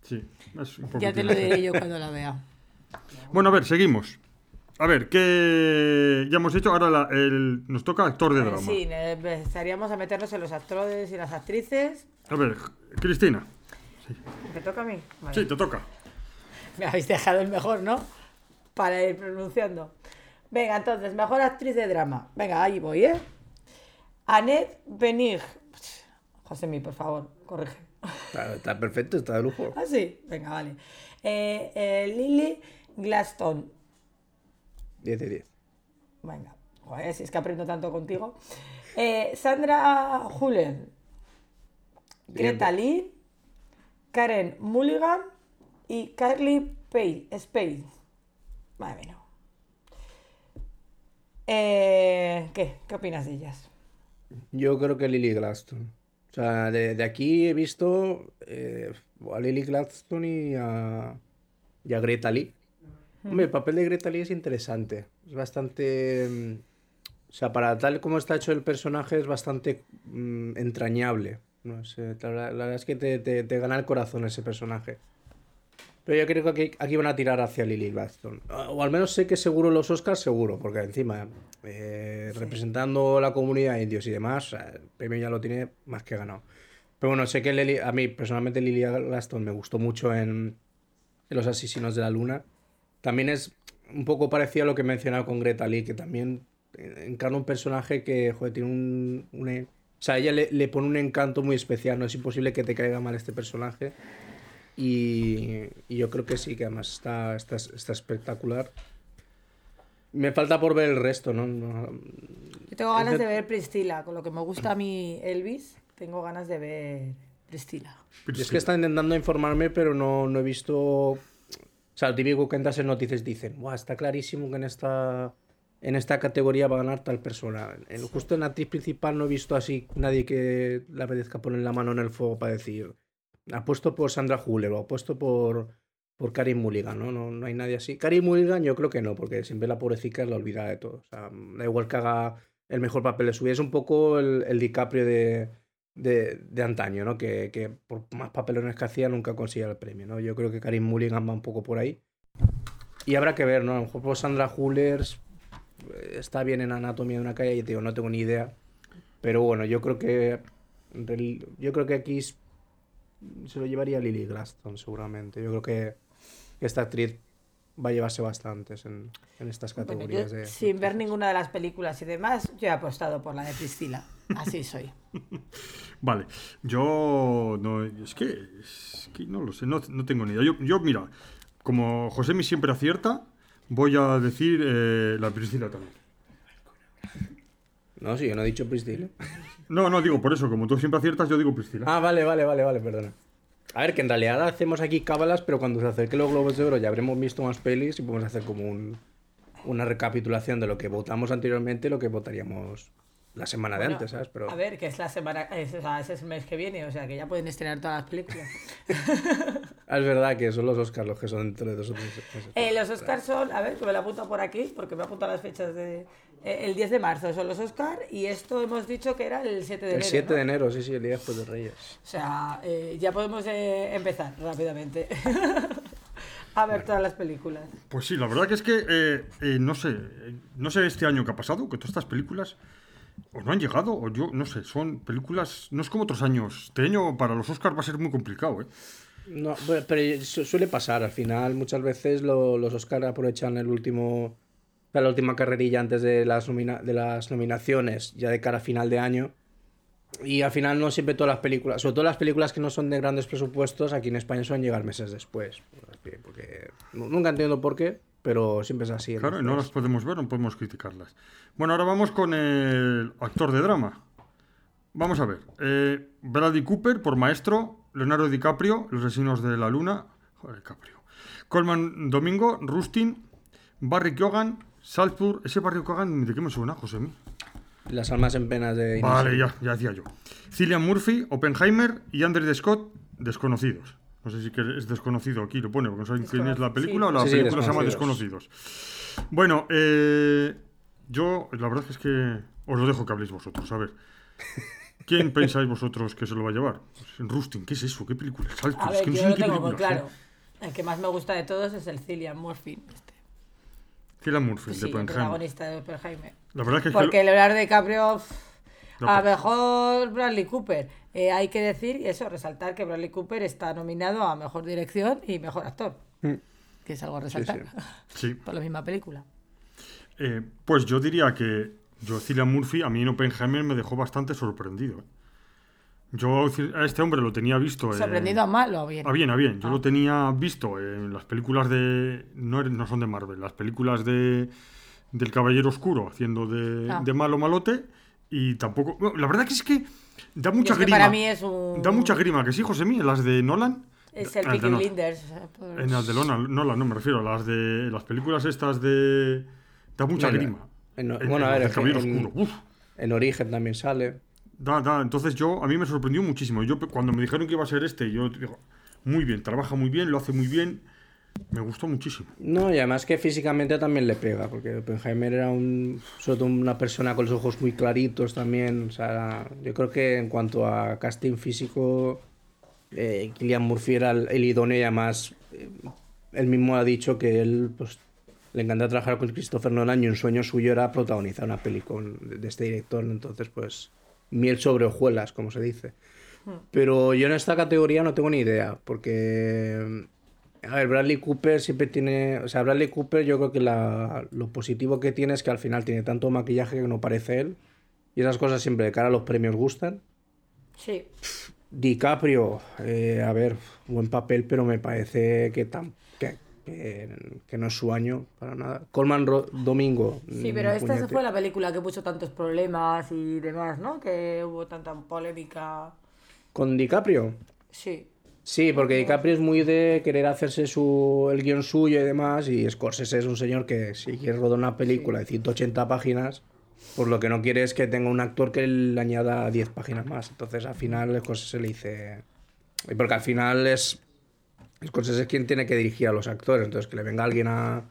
Sí, es un poco Ya te lo diré yo cuando la vea. (laughs) Bueno, a ver, seguimos. A ver, ¿qué ya hemos hecho? Ahora la- el- nos toca actor de drama. Sí, eh, empezaríamos a meternos en los actores y las actrices. A ver, Cristina. ¿Me toca a mí? Vale. Sí, te toca. (laughs) Me habéis dejado el mejor, ¿no? Para ir pronunciando. Venga, entonces, mejor actriz de drama. Venga, ahí voy, ¿eh? Annette Benig. Josemi, por favor, corrige. Está, está perfecto, está de lujo. Ah, sí. Venga, vale. Eh, eh, Lily Glaston. 10 de 10. Venga, joder, si es que aprendo tanto contigo. Eh, Sandra Huller. Bien. Greta Lee. Karen Mulligan. Y Carly Pay, Spade. Madre mía. Eh, ¿Qué? ¿Qué opinas de ellas? Yo creo que Lily Gladstone. O sea, de, de aquí he visto eh, a Lily Gladstone y a, y a Greta Lee. Hombre, el papel de Greta Lee es interesante. Es bastante... mm, O sea, para tal como está hecho el personaje es bastante mm, entrañable. No sé, la, la verdad es que te, te- te gana el corazón ese personaje. Pero yo creo que aquí, aquí van a tirar hacia Lily Gladstone. O al menos sé que seguro los Oscars, seguro, porque encima, eh, representando la comunidad indios y demás, el premio ya lo tiene más que ganado. Pero bueno, sé que Lily- a mí personalmente Lily Gladstone me gustó mucho en, en Los Asesinos de la Luna. También es un poco parecido a lo que he mencionado con Greta Lee, que también encarna un personaje que, joder, tiene un... un- o sea, ella le, le pone un encanto muy especial, no es imposible que te caiga mal este personaje. Y, y yo creo que sí, que además está, está, está espectacular. Me falta por ver el resto, ¿no? No- Yo tengo ganas de- de ver Priscila. Con lo que me gusta a mí Elvis, tengo ganas de ver Priscila. Yo es que está intentando informarme, pero no, no he visto. O sea, lo típico que entras en noticias dicen, Buah, está clarísimo que en esta, en esta categoría va a ganar tal persona. En, justo en la actriz principal no he visto así nadie que le apetezca poner la mano en el fuego para decir, apuesto por Sandra Huller o apuesto por, por Karim Mulligan, ¿no? ¿no? No hay nadie así. Karim Mulligan yo creo que no, porque siempre la pobrecita es la olvidada de todo. O sea, da igual que haga el mejor papel de su vida. Es un poco el, el DiCaprio de, de, de antaño, ¿no? Que, que por más papelones que hacía nunca conseguía el premio, ¿no? Yo creo que Karim Mulligan va un poco por ahí. Y habrá que ver, ¿no? A lo mejor por Sandra Hullers eh, está bien en Anatomía de una calle y digo, no tengo ni idea. Pero bueno, yo creo que yo creo que aquí se lo llevaría Lily Glaston seguramente. Yo creo que esta actriz va a llevarse bastantes en, en estas Bueno, categorías. yo, de- sin ver ninguna de las películas y demás, yo he apostado por la de Priscila. Así soy. (laughs) Vale, yo no, es que, es que no lo sé, no, no tengo ni idea. Yo, yo, mira, como José siempre acierta, voy a decir eh, la Priscila también. No, sí, yo no he dicho Priscilla. No, no, digo por eso, como tú siempre aciertas, yo digo Priscila. Ah, vale, vale, vale, vale, perdona. A ver, que en realidad hacemos aquí cábalas, pero cuando se acerquen los Globos de Oro ya habremos visto más pelis y podemos hacer como un, una recapitulación de lo que votamos anteriormente y lo que votaríamos la semana de antes, ¿sabes? Pero A ver, que es la semana, es, o sea, ese es el mes que viene, o sea que ya pueden estrenar todas las películas. (laughs) Ah, es verdad que son los Oscars los que son dentro de dos o tres meses. Eh, los Oscars son, a ver, que me lo apunto por aquí, porque me apunto las fechas de. eh, el 10 de marzo son los Oscars y esto hemos dicho que era el 7 de El enero. 7 ¿no? de enero, sí, sí, el día después de Reyes. O sea, eh, ya podemos eh, empezar rápidamente (laughs) a ver todas las películas. Pues sí, la verdad que es que, eh, eh, no sé, eh, no sé este año que ha pasado, que todas estas películas o no han llegado, o yo, no sé, son películas, no es como otros años. Este año para los Oscars va a ser muy complicado, ¿eh? No, pero, pero su- suele pasar. Al final, muchas veces lo- los Oscar aprovechan el último. la última carrerilla antes de las, nomina- de las nominaciones, ya de cara a final de año. Y al final no siempre todas las películas, sobre todo las películas que no son de grandes presupuestos, aquí en España suelen llegar meses después. Porque- nunca entiendo por qué, pero siempre es así. Claro, y no las podemos ver, no podemos criticarlas. Bueno, ahora vamos con el actor de drama. Vamos a ver. Eh, Bradley Cooper por Maestro, Leonardo DiCaprio, Los Asesinos de la Luna, joder, DiCaprio. Colman Domingo, Rustin, Barry Keoghan, Salzburg. Ese Barry Keoghan, ¿de qué me suena, José? mí? Las almas en penas de. Vale, ya, ya decía yo. Cillian Murphy, Oppenheimer y Andrew Scott, desconocidos. No sé si que es desconocido aquí, lo pone, porque no saben quién es la película o la Sí, película se llama Desconocidos. Bueno, eh, yo la verdad es que os lo dejo que habléis vosotros. A ver, ¿quién (laughs) pensáis vosotros que se lo va a llevar? Pues, Rustin, ¿qué es eso? ¿Qué película es? Saltos, A es ver, que no yo sé ni lo qué tengo muy películas claro. El que más me gusta de todos es el Cillian Murphy. Este. Cillian Murphy, Sí, de el Oppenheimer. protagonista de Oppenheimer. La verdad es que, es que Porque Leonardo DiCaprio, pff, No, a lo pues- mejor Bradley Cooper. Eh, hay que decir, y eso, resaltar que Bradley Cooper está nominado a Mejor Dirección y Mejor Actor. Mm. Que es algo a resaltar. (laughs) sí, Por la misma película. Eh, pues yo diría que yo, Cillian Murphy, a mí en Oppenheimer me dejó bastante sorprendido. ¿eh? Yo a este hombre lo tenía visto. en- ¿Sorprendido a mal o a bien? A bien, a bien. Yo Ah. lo tenía visto en las películas de. No, er- no son de Marvel, las películas de del Caballero Oscuro, haciendo de, Ah. de malo malote. Y tampoco. bueno, la verdad que es que da mucha es que grima. para mí es un... Da mucha grima, que sí, José mí, las de Nolan. Es el Ah, de Peaky no- Blinders. o sea, por- En las de Nolan, Nolan, no me refiero, a las de las películas estas de. Da mucha grima. En- En- bueno, en a ver, Caballero en- Oscuro. Uf. En Origen también sale. Da, da. Entonces yo, a mí me sorprendió muchísimo. Yo cuando me dijeron que iba a ser este, yo digo, muy bien, trabaja muy bien, lo hace muy bien. Me gustó muchísimo. No, y además que físicamente también le pega, porque Oppenheimer era un, sobre todo una persona con los ojos muy claritos también. O sea, yo creo que en cuanto a casting físico, eh, Cillian Murphy era el, el idóneo y además eh, él mismo ha dicho que él pues, le encanta trabajar con Christopher Nolan y un sueño suyo era protagonizar una peli con- de, de este director. Entonces, pues, miel sobre hojuelas, como se dice. Pero yo en esta categoría no tengo ni idea, porque a ver, Bradley Cooper siempre tiene. O sea, Bradley Cooper, yo creo que la- lo positivo que tiene es que al final tiene tanto maquillaje que no parece él. Y esas cosas siempre de cara a los premios gustan. Sí. DiCaprio, eh, a ver, buen papel, pero me parece que, tan, que, que- que no es su año para nada. Colman Ro- Domingo. Sí, mm, pero esta puñete. fue la película que puso tantos problemas y demás, ¿no? Que hubo tanta polémica. ¿Con DiCaprio? Sí. Sí, porque DiCaprio es muy de querer hacerse su, el guion suyo y demás, y Scorsese es un señor que si quiere rodar una película de 180 páginas, pues lo que no quiere es que tenga un actor que le añada 10 páginas más. Entonces al final Scorsese le dice... Y porque al final es... Scorsese es quien tiene que dirigir a los actores, entonces que le venga alguien a,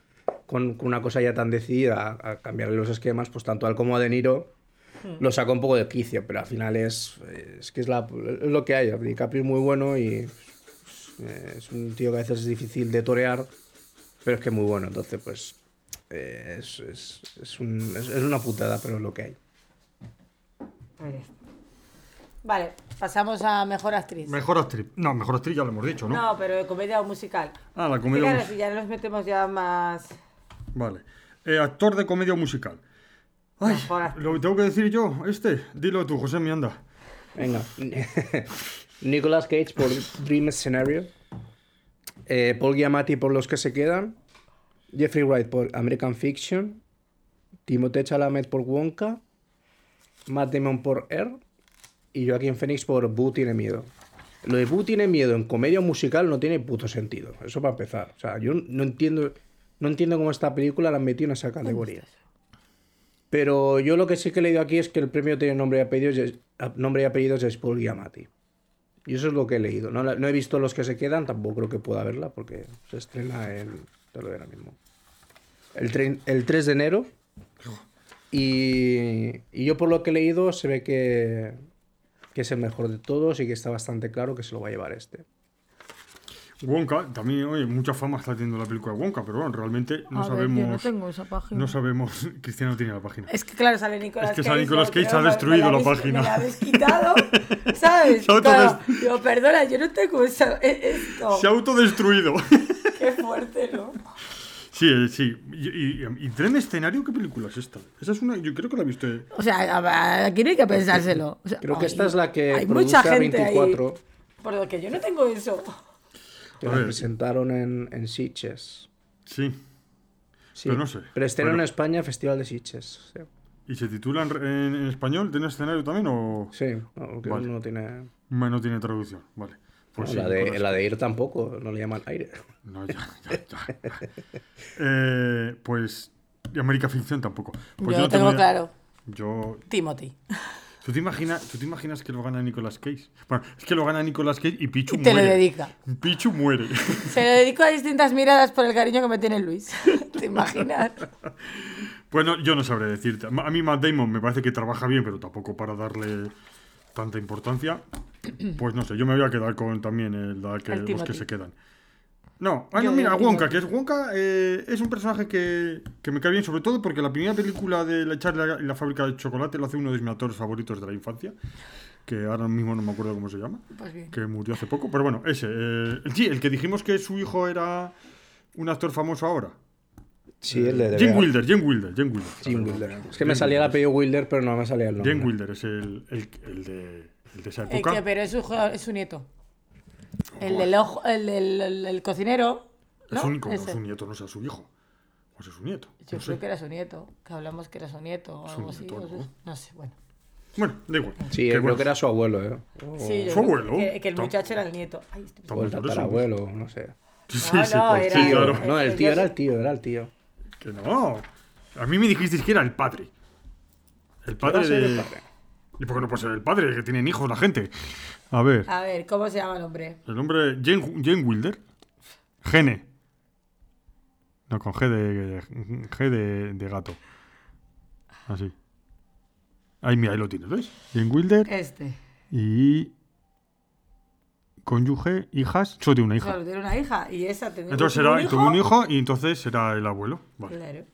con, con una cosa ya tan decidida a, a cambiarle los esquemas, pues tanto a él como a De Niro lo saca un poco de quicio, pero al final es, es que es, la, es lo que hay. DiCaprio es muy bueno y eh, es un tío que a veces es difícil de torear, pero es que es muy bueno. Entonces, pues eh, es, es, es, un- es- es una putada, pero es lo que hay. Vale, pasamos a mejor actriz. Mejor actriz. No, mejor actriz ya lo hemos dicho, ¿no? No, pero de comedia o musical. Ah, la comedia Fíjate, mus- si ya nos metemos ya más. Vale. Eh, actor de comedia o musical. Ay. ¿lo tengo que decir yo? Este. Dilo tú, José, mi anda. Venga. (laughs) Nicolas Cage por Dream Scenario. Eh, Paul Giamatti por Los que se quedan. Jeffrey Wright por American Fiction. Timothée Chalamet por Wonka. Matt Damon por Air. Y Joaquin Phoenix por Boo tiene miedo. Lo de Boo tiene miedo en comedia musical no tiene puto sentido. Eso para empezar. O sea, yo no entiendo, no entiendo cómo esta película la han metido en esa categoría. Pero yo lo que sí que he leído aquí es que el premio tiene nombre y apellidos, nombre y apellidos es Paul Giamatti. Y eso es lo que he leído. No, no he visto los que se quedan, tampoco creo que pueda verla porque se estrena en... Te ahora mismo. El, trein- el 3 de enero. Y, y yo por lo que he leído se ve que, que es el mejor de todos y que está bastante claro que se lo va a llevar este. Wonka, también, oye, mucha fama está teniendo la película de Wonka, pero bueno, realmente no A ver, sabemos. yo no tengo esa página. no sabemos. (laughs) Cristiano no tiene la página. Es que claro, sale Nicolas Es que Cage. sale Nicolas Cage, ha destruido la página. Me la habéis quitado, (laughs) ¿sabes? Claro, digo, perdona, yo no tengo esa, e- esto. Se ha autodestruido. (laughs) Qué fuerte, ¿no? sí, eh, sí. Y, y, y Tren Escenario, ¿qué película es esta? Esa es una. Yo creo que la he visto. eh. O sea, aquí no hay que pensárselo. O sea, Creo que esta es la que hay produce mucha gente 24, ahí. Por lo que yo no tengo eso. Que la presentaron en, en Sitges. Sí. Sí. Pero no sé. Preestreno Bueno. en España, Festival de Sitges. Sí, ¿Y se titula en, en- en español? ¿Tren Escenario también o.? Sí, no, Vale. no tiene... Bueno, no tiene traducción. Vale. Pues no, sí, la, de, la de ir tampoco, no le llaman aire. No, ya, ya, ya. (laughs) Eh, pues. Y América Ficción tampoco. Pues yo tengo claro. Yo. Timothy. ¿Tú te, imaginas, ¿Tú te imaginas que lo gana Nicolas Cage? Bueno, es que lo gana Nicolas Cage y Pichu Y te lo dedica. Pichu muere. Se lo dedico a distintas miradas por el cariño que me tiene Luis. (laughs) ¿Te imaginas? Bueno, yo no sabré decirte. A mí Matt Damon me parece que trabaja bien, pero tampoco para darle tanta importancia. Pues no sé, yo me voy a quedar con también el, la que, El los que se quedan. No, ah, no, mira, digo Wonka, que es Wonka, eh, es un personaje que, que me cae bien, sobre todo porque la primera película de la Charlie y la fábrica de chocolate lo hace uno de mis actores favoritos de la infancia, que ahora mismo no me acuerdo cómo se llama, Pues bien. que murió hace poco, pero bueno, ese. eh, sí, el que dijimos que su hijo era un actor famoso ahora. Sí, el de... Jim Wilder, Jim Wilder, Jim Wilder. Jim Wilder. Es que me salía el apellido Wilder, pero no me salía el nombre. Jim Wilder es el, el, el de, el de esa El época. que, pero es su, es su nieto. El del ojo, el del el- el cocinero. ¿no? Es un, como su nieto, no sea su hijo. O sea, su nieto. Yo no sé. creo que era su nieto. Que hablamos que era su nieto o Su algo así. nieto, ¿no? No sé, bueno. Bueno, da igual. Sí, Que creo bueno, que era su abuelo, ¿eh? O, Sí, yo Su abuelo. Que, que el muchacho era el nieto. Ay, estoy- o el por eso. tatarabuelo, no sé. Sí, sí, No, pues, era- claro. No, el tío yo- era el tío, era el tío. Que no. A mí me dijisteis que era el padre. El padre de. el padre. ¿Y por qué no puede ser el padre? Que tienen hijos la gente. A ver. A ver, ¿cómo se llama el hombre? El nombre. Jane, Jane Wilder. Gene. No, con G de. G de, de gato. Así. Ahí, mira, ahí lo tienes, ¿ves? Jane Wilder. Este. Y. Cónyuge, hijas. Solo tiene una hija. Solo tiene una hija y esa tendría Entonces tuvo será, tuvo un hijo y entonces será el abuelo. Vale. Claro.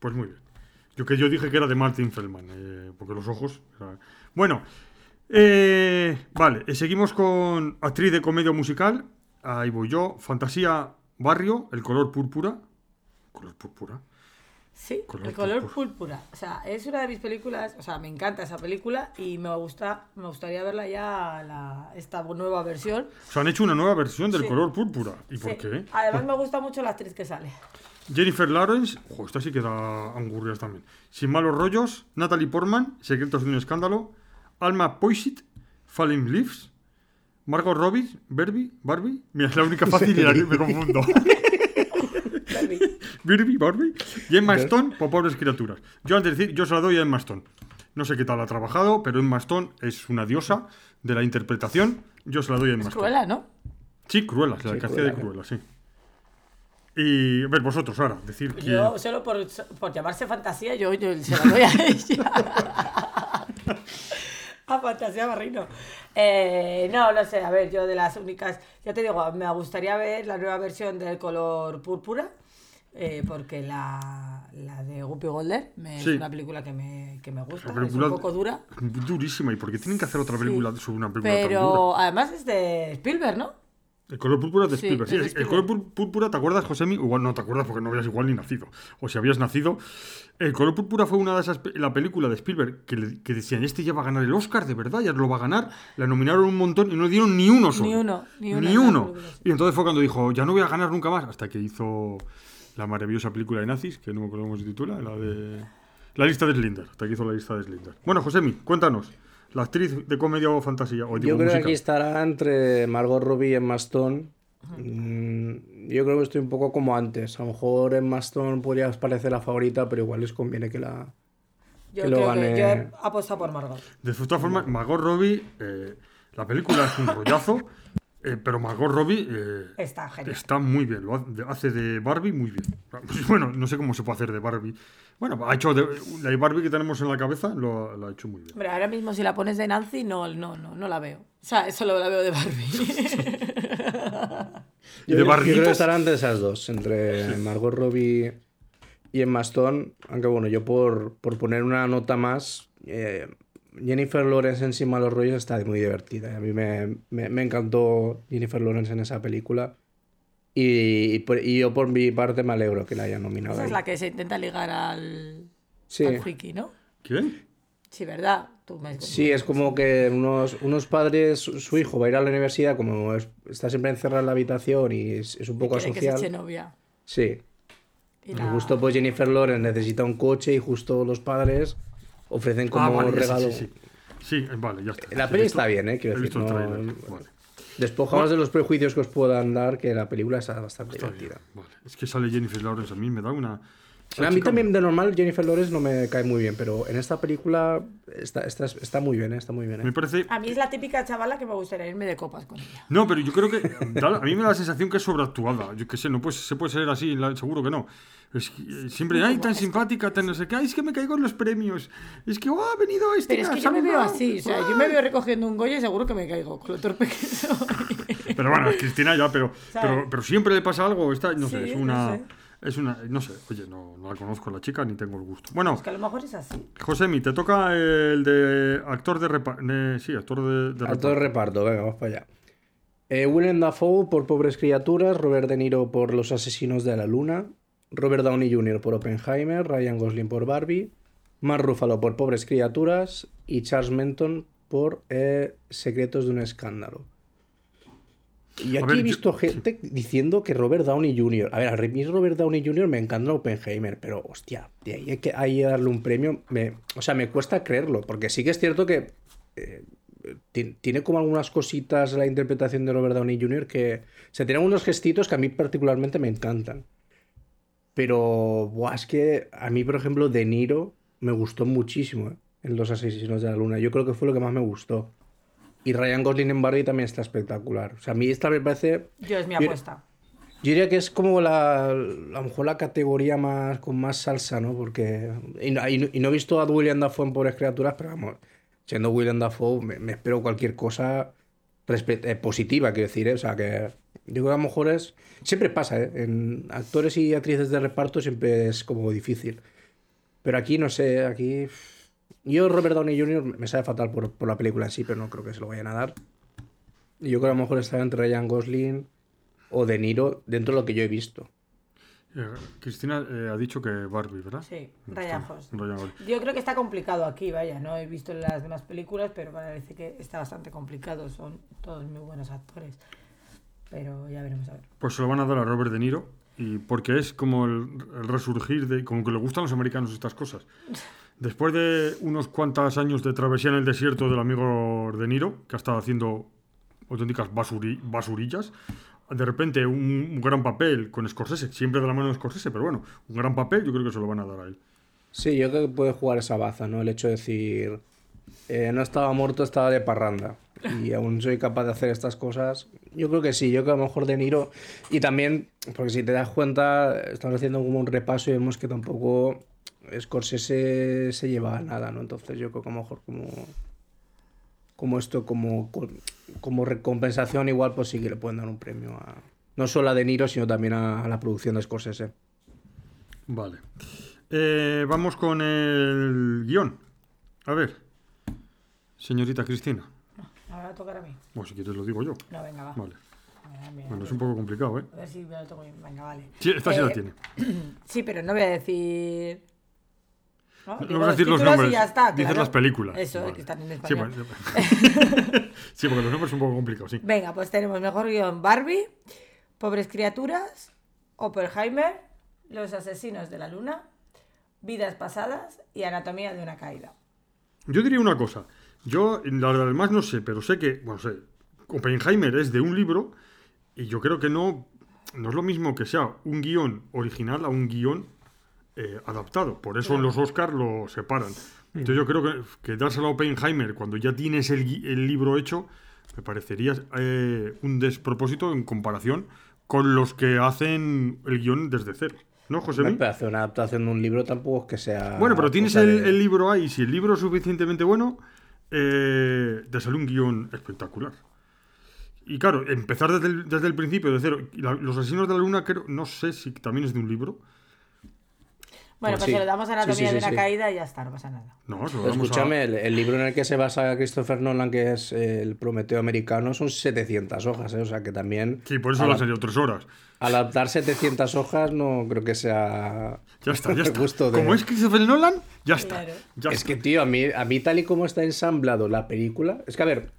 Pues muy bien. Yo que yo dije que era de Martin Feldman, eh, porque los ojos. Bueno, eh, vale, eh, seguimos con actriz de comedia musical. Ahí voy yo. Fantasía Barrio, El color púrpura. Color púrpura. Sí, Color el color púrpura. púrpura. O sea, es una de mis películas, o sea, me encanta esa película y me gusta, me gustaría verla ya la, esta nueva versión. O sea, han hecho una nueva versión del Sí. color púrpura. ¿Y por qué? Además me gusta mucho la actriz que sale. Jennifer Lawrence, ojo, esta sí que da angurrias también. Sin malos rollos, Natalie Portman, Secretos de un escándalo, Alma Poisit, Falling Leaves, Margot Robbie, Barbie, Barbie, mira, es la única (laughs) fácil y la que me confundo. (laughs) Barbie, Barbie, y Emma Stone, por pobres criaturas. Yo antes de decir, yo se la doy a Emma Stone. No sé qué tal ha trabajado, pero Emma Stone es una diosa de la interpretación. Yo se la doy a Emma Es Stone. cruela, ¿no? Sí, Cruella, la Sí, que hacía de Cruella, sí. Y, a ver, vosotros ahora, decir que... Yo, solo por, por llamarse fantasía, yo, yo se la doy a (laughs) ella. a fantasía Barrino. Eh, no, no sé, a ver, yo de las únicas. Ya te digo, me gustaría ver la nueva versión del color púrpura. eh, porque la, la de Guppy Golder me- Sí. es una película que me, que me gusta. Es un poco dura. Durísima, ¿y por qué tienen que hacer otra película sobre una película tan dura? Pero además es de Spielberg, ¿no? El color púrpura de Sí, Spielberg. Sí, es de el- color Spielberg. púr- púrpura, ¿te acuerdas, Josemi? Igual no te acuerdas porque no habías igual ni nacido. O si habías nacido. El color púrpura fue una de esas. La película de Spielberg que, le- que decían: Este ya va a ganar el Oscar, de verdad, ya lo va a ganar. La nominaron un montón y no dieron ni uno solo. Ni uno, ni uno Ni uno. Y entonces fue cuando dijo: Ya no voy a ganar nunca más. Hasta que hizo la maravillosa película de nazis, que no me acuerdo cómo se titula, la de. La lista de Slinder. Hasta que hizo la lista de Slinder. Bueno, Josemi, cuéntanos. La actriz de comedia o fantasía. O Yo creo que aquí estará entre Margot Robbie y Emma Stone. Mm, Yo creo que estoy un poco como antes. A lo mejor Emma Stone podría parecer la favorita, pero igual les conviene que la. Yo Que lo gane- que yo he apostado por Margot. De todas formas, Margot Robbie, eh, la película es un rollazo, eh, pero Margot Robbie eh, Está genial. está muy bien, lo hace- de Barbie muy bien. Bueno, no sé cómo se puede hacer de Barbie. Bueno, ha hecho de, la Barbie que tenemos en la cabeza, lo, lo ha hecho muy bien. Hombre, ahora mismo si la pones de Nancy, no, no, no, no la veo. O sea, solo la veo de Barbie. (laughs) y de yo creo que barriguitas. estará entre esas dos, entre Margot Robbie y Emma Stone. Aunque bueno, yo por, por poner una nota más, eh, Jennifer Lawrence en Sin Malos Rollos está muy divertida. A mí me, me- me encantó Jennifer Lawrence en esa película. Y, y por- y yo por mi parte me alegro que la hayan nominado. Esa es la que se intenta ligar al, Sí. al friki, ¿no? ¿Quién? Sí, ¿verdad? Tú me Sí, es como que unos, unos padres, su su hijo va a ir a la universidad, como es- está siempre encerrado en la habitación y es, es un poco Quiere que se asocial. eche novia. Sí. Y Y la- justo pues Jennifer Lawrence necesita un coche y justo los padres ofrecen como Ah, vale, sé, regalo. sí, sí. Sí, eh, vale, ya está. La peli está bien, ¿eh? Quiero he decir, no- tráiler, vale. Despojados de los prejuicios que os puedan dar, que la película está bastante Está bien, divertida. vale. Es que sale Jennifer Lawrence, a mí me da una... A mí también de normal Jennifer Lawrence no me cae muy bien, pero en esta película está, está, está muy bien, ¿eh? está muy bien. ¿eh? Me parece... A mí es la típica chavala que me gustaría irme de copas con ella. No, pero yo creo que da- a mí me da la sensación que es sobreactuada. Yo qué sé, no puede, se puede ser así, seguro que no. Es que, eh, siempre, ay, tan simpática, tan no sé qué, ay, es que me caigo en los premios. Es que, oh, ha venido este. Pero es que yo me veo así, o sea, yo me veo recogiendo un Goya y seguro que me caigo con lo torpe que soy. Pero bueno, Cristina ya, pero, (laughs) pero, pero siempre le pasa algo. Está, no sé, Sí, es no una. sé. Es una. No sé, oye, no, no la conozco la chica ni tengo el gusto. Bueno, Es que a lo mejor es así. Josemi, te toca el de actor de reparto. Sí, actor de, de A todo el reparto, venga, vamos para allá. Eh, Willem Dafoe por Pobres Criaturas, Robert De Niro por Los Asesinos de la Luna, Robert Downey Jr. por Oppenheimer, Ryan Gosling por Barbie, Mark Ruffalo por Pobres Criaturas y Charles Menton por eh, Secretos de un Escándalo. Y A aquí ver, he yo- visto gente diciendo que Robert Downey Jr. A ver, a mí Robert Downey Jr. me encanta Oppenheimer, pero hostia, de ahí hay que ahí darle un premio. Me, o sea, me cuesta creerlo, porque sí que es cierto que eh, ti- tiene como algunas cositas la interpretación de Robert Downey Jr. que se tienen unos gestitos que a mí particularmente me encantan. Pero, buah, es que a mí, por ejemplo, De Niro me gustó muchísimo ¿eh? en Los Asesinos de la Luna. Yo creo que fue lo que más me gustó. Y Ryan Gosling en Barbie también está espectacular. O sea, a mí esta me parece... Yo es mi apuesta. Yo diría que es como la, a lo mejor la categoría más con más salsa, ¿no? Porque y no, y y no he visto a William Dafoe en Pobres Criaturas, pero vamos, siendo William Dafoe me, me espero cualquier cosa eh, positiva, quiero decir, ¿eh? O sea, que yo creo que a lo mejor es... Siempre pasa, ¿eh? En actores y actrices de reparto siempre es como difícil. Pero aquí, no sé, aquí... Yo, Robert Downey Jr., me sabe fatal por, por la película en sí, pero no creo que se lo vayan a dar. Y yo creo que a lo mejor está entre Ryan Gosling o De Niro dentro de lo que yo he visto. Eh, Cristina eh, ha dicho que Barbie, ¿verdad? Sí, Ryan Gosling. Ryan Gosling. Yo creo que está complicado aquí, vaya, no he visto las demás películas, pero parece que está bastante complicado, son todos muy buenos actores. Pero ya veremos a ver. Pues se lo van a dar a Robert De Niro. Y porque es como el, el resurgir de. Como que le gustan a los americanos estas cosas. (laughs) Después de unos cuantos años de travesía en el desierto del amigo De Niro, que ha estado haciendo auténticas basuri- basurillas, de repente un, un gran papel con Scorsese, siempre de la mano de Scorsese, pero bueno, un gran papel, yo creo que se lo van a dar a él. Sí, yo creo que puede jugar esa baza, ¿no? El hecho de decir, eh, no estaba muerto, estaba de parranda. Y aún soy capaz de hacer estas cosas. Yo creo que sí, yo creo que a lo mejor De Niro. Y también, porque si te das cuenta, estamos haciendo como un repaso y vemos que tampoco Scorsese se lleva a nada, ¿no? Entonces yo creo que a lo mejor como. Como esto, como, como recompensación, igual, pues sí que le pueden dar un premio a. No solo a De Niro, sino también a, a la producción de Scorsese. Vale. Eh, vamos con el guion. A ver. Señorita Cristina. Ahora tocará a mí. Bueno, si quieres lo digo yo. No, venga, va. Vale. Mira, mira, Bueno, es un poco complicado, ¿eh? A ver si me lo toco bien. Venga, vale. Sí, esta sí la Eh, tiene. (clears throat) Sí, pero no voy a decir. No, Digo vas a decir los y nombres. ya está, Dices claro. las películas. Eso, Vale. que están en Sí, español. (laughs) bueno, (laughs) sí, porque los nombres son un poco complicados, sí. Venga, pues tenemos mejor guion Barbie, Pobres Criaturas, Oppenheimer, Los Asesinos de la Luna, Vidas Pasadas y Anatomía de una Caída. Yo diría una cosa. Yo, la verdad, además no sé, pero sé que, bueno, sé, Oppenheimer es de un libro y yo creo que no, no es lo mismo que sea un guion original a un guion eh, adaptado. Por eso en los Oscars lo separan. Entonces yo creo que, que dárselo a Oppenheimer cuando ya tienes el, el libro hecho me parecería eh, un despropósito en comparación con los que hacen el guion desde cero. ¿No, José? Me hace una adaptación de un libro tampoco es que sea. Bueno, pero tienes el, de- el libro ahí. Si el libro es suficientemente bueno, eh, te sale un guion espectacular. y claro, empezar desde el, desde el principio, de cero. La- los asesinos de la luna, creo, no sé si también es de un libro. Bueno, Pues pues sí. se le damos anatomía Sí, sí, de una sí. caída y ya está, no pasa nada. No, lo damos a- Escúchame, el, el libro en el que se basa Christopher Nolan, que es el Prometeo americano, son 700 hojas, ¿eh? o sea que también Sí, por eso Ala. la serie tres horas. adaptar 700 hojas no creo que sea Ya está, ya (laughs) está. gusto de- Como es Christopher Nolan, ya está. Claro. Ya Es está. que, tío, a mí, a mí tal y como está ensamblado la película... Es que, a ver,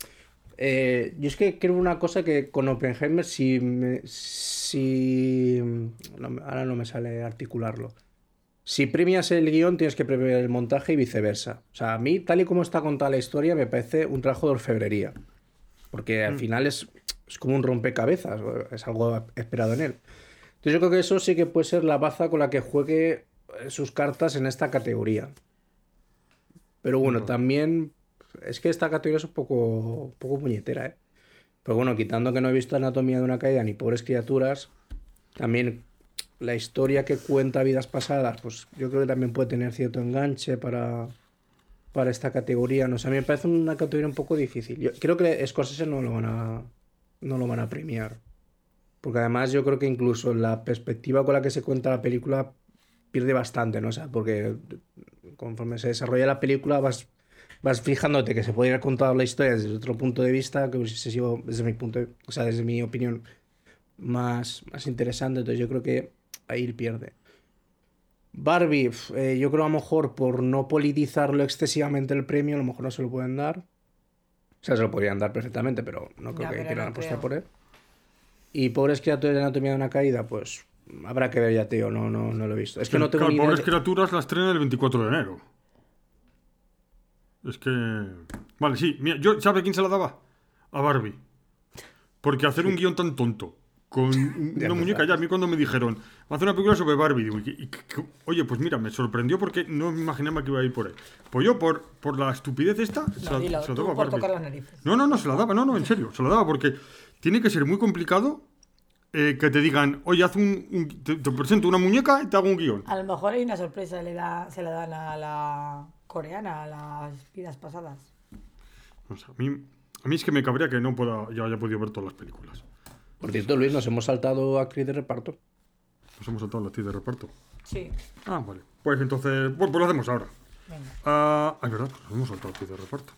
eh, yo es que creo una cosa que con Oppenheimer, si... me- si no me- ahora no me sale articularlo. Si premias el guion, tienes que premiar el montaje y viceversa. O sea, a mí, tal y como está contada la historia, me parece un trabajo de orfebrería. Porque al final es, es como un rompecabezas, es algo esperado en él. Entonces yo creo que eso sí que puede ser la baza con la que juegue sus cartas en esta categoría. Pero bueno, también es que esta categoría es un poco, un poco puñetera, ¿eh? Pero bueno, quitando que no he visto Anatomía de una caída ni Pobres criaturas, también la historia que cuenta vidas pasadas, pues yo creo que también puede tener cierto enganche para, para esta categoría. No sé, a mí me parece una categoría un poco difícil. Yo creo que Scorsese no lo van a, no lo van a premiar. Porque además yo creo que incluso la perspectiva con la que se cuenta la película pierde bastante, ¿no? O sea, porque conforme se desarrolla la película vas, vas fijándote que se puede haber contado la historia desde otro punto de vista que hubiese sido, desde mi punto de- o sea, desde mi opinión, más, más interesante. Entonces yo creo que ahí pierde. Barbie, eh, yo creo a lo mejor por no politizarlo excesivamente el premio, a lo mejor no se lo pueden dar. O sea, se lo podrían dar perfectamente, pero no creo Ya, que quieran no apostar creo. por él. Y pobres criaturas de anatomía de una caída, pues habrá que ver ya, tío, no, no, no lo he visto. Es que no tengo Claro, ni idea. Pobres de- criaturas la estrena el 24 de enero. Es que. Vale, sí. Mira, yo, ¿sabe quién se la daba? A Barbie. Porque hacer un guion tan tonto con una muñeca, ya a mí cuando me dijeron, va a hacer una película sobre Barbie, digo, y- y- que- oye, pues mira, me sorprendió porque no me imaginaba que iba a ir por ahí. Pues yo, por, por la estupidez esta, se No, la, dilo, se la daba a por Barbie. tocar las narices. No, no, no, se la daba, no, no, en serio, se la daba porque tiene que ser muy complicado eh, que te digan, oye, haz un, un- te, te presento una muñeca y te hago un guion. A lo mejor hay una sorpresa, le da, se la dan a la coreana, a las vidas pasadas. O sea, a, mí, a mí es que me cabría que no pueda, ya haya podido ver todas las películas. Por cierto, Luis, nos hemos saltado actriz de reparto. Nos hemos saltado la actriz de reparto. Sí, Ah, vale. Pues entonces, pues, pues lo hacemos ahora. venga. Ah, es verdad, pues nos hemos saltado actriz de reparto.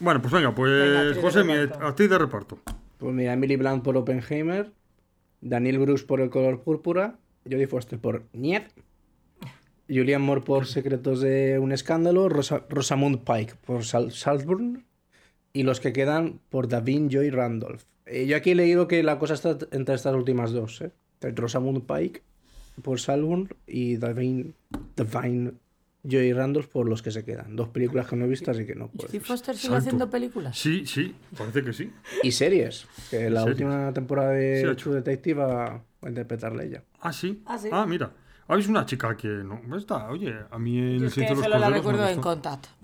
Bueno, pues venga, pues Venga, actriz de José, mi actriz de reparto. Pues mira, Emily Blunt por Oppenheimer, Daniel Bruce por El color púrpura, Jodie Foster por Niet, Julian Moore por Secretos de un escándalo, Rosa- Rosamund Pike por Sal Saltburn y los que quedan por Davin Joy Randolph. Eh, yo aquí he leído que la cosa está entre estas últimas dos, ¿eh? Entre Rosamund Pike por Saltburn y Davin, Davine Joy Randolph por los que se quedan. Dos películas que no he visto, así que no puedo. ¿Steve Foster sigue haciendo películas? Sí, sí, parece que sí. Y series, que la series? última temporada Sí, de hecho. True Detective va a interpretarla ella. Ah, sí. Ah, sí. mira. Habéis una chica que no está, oye, a mí en Yo El es de los corderos.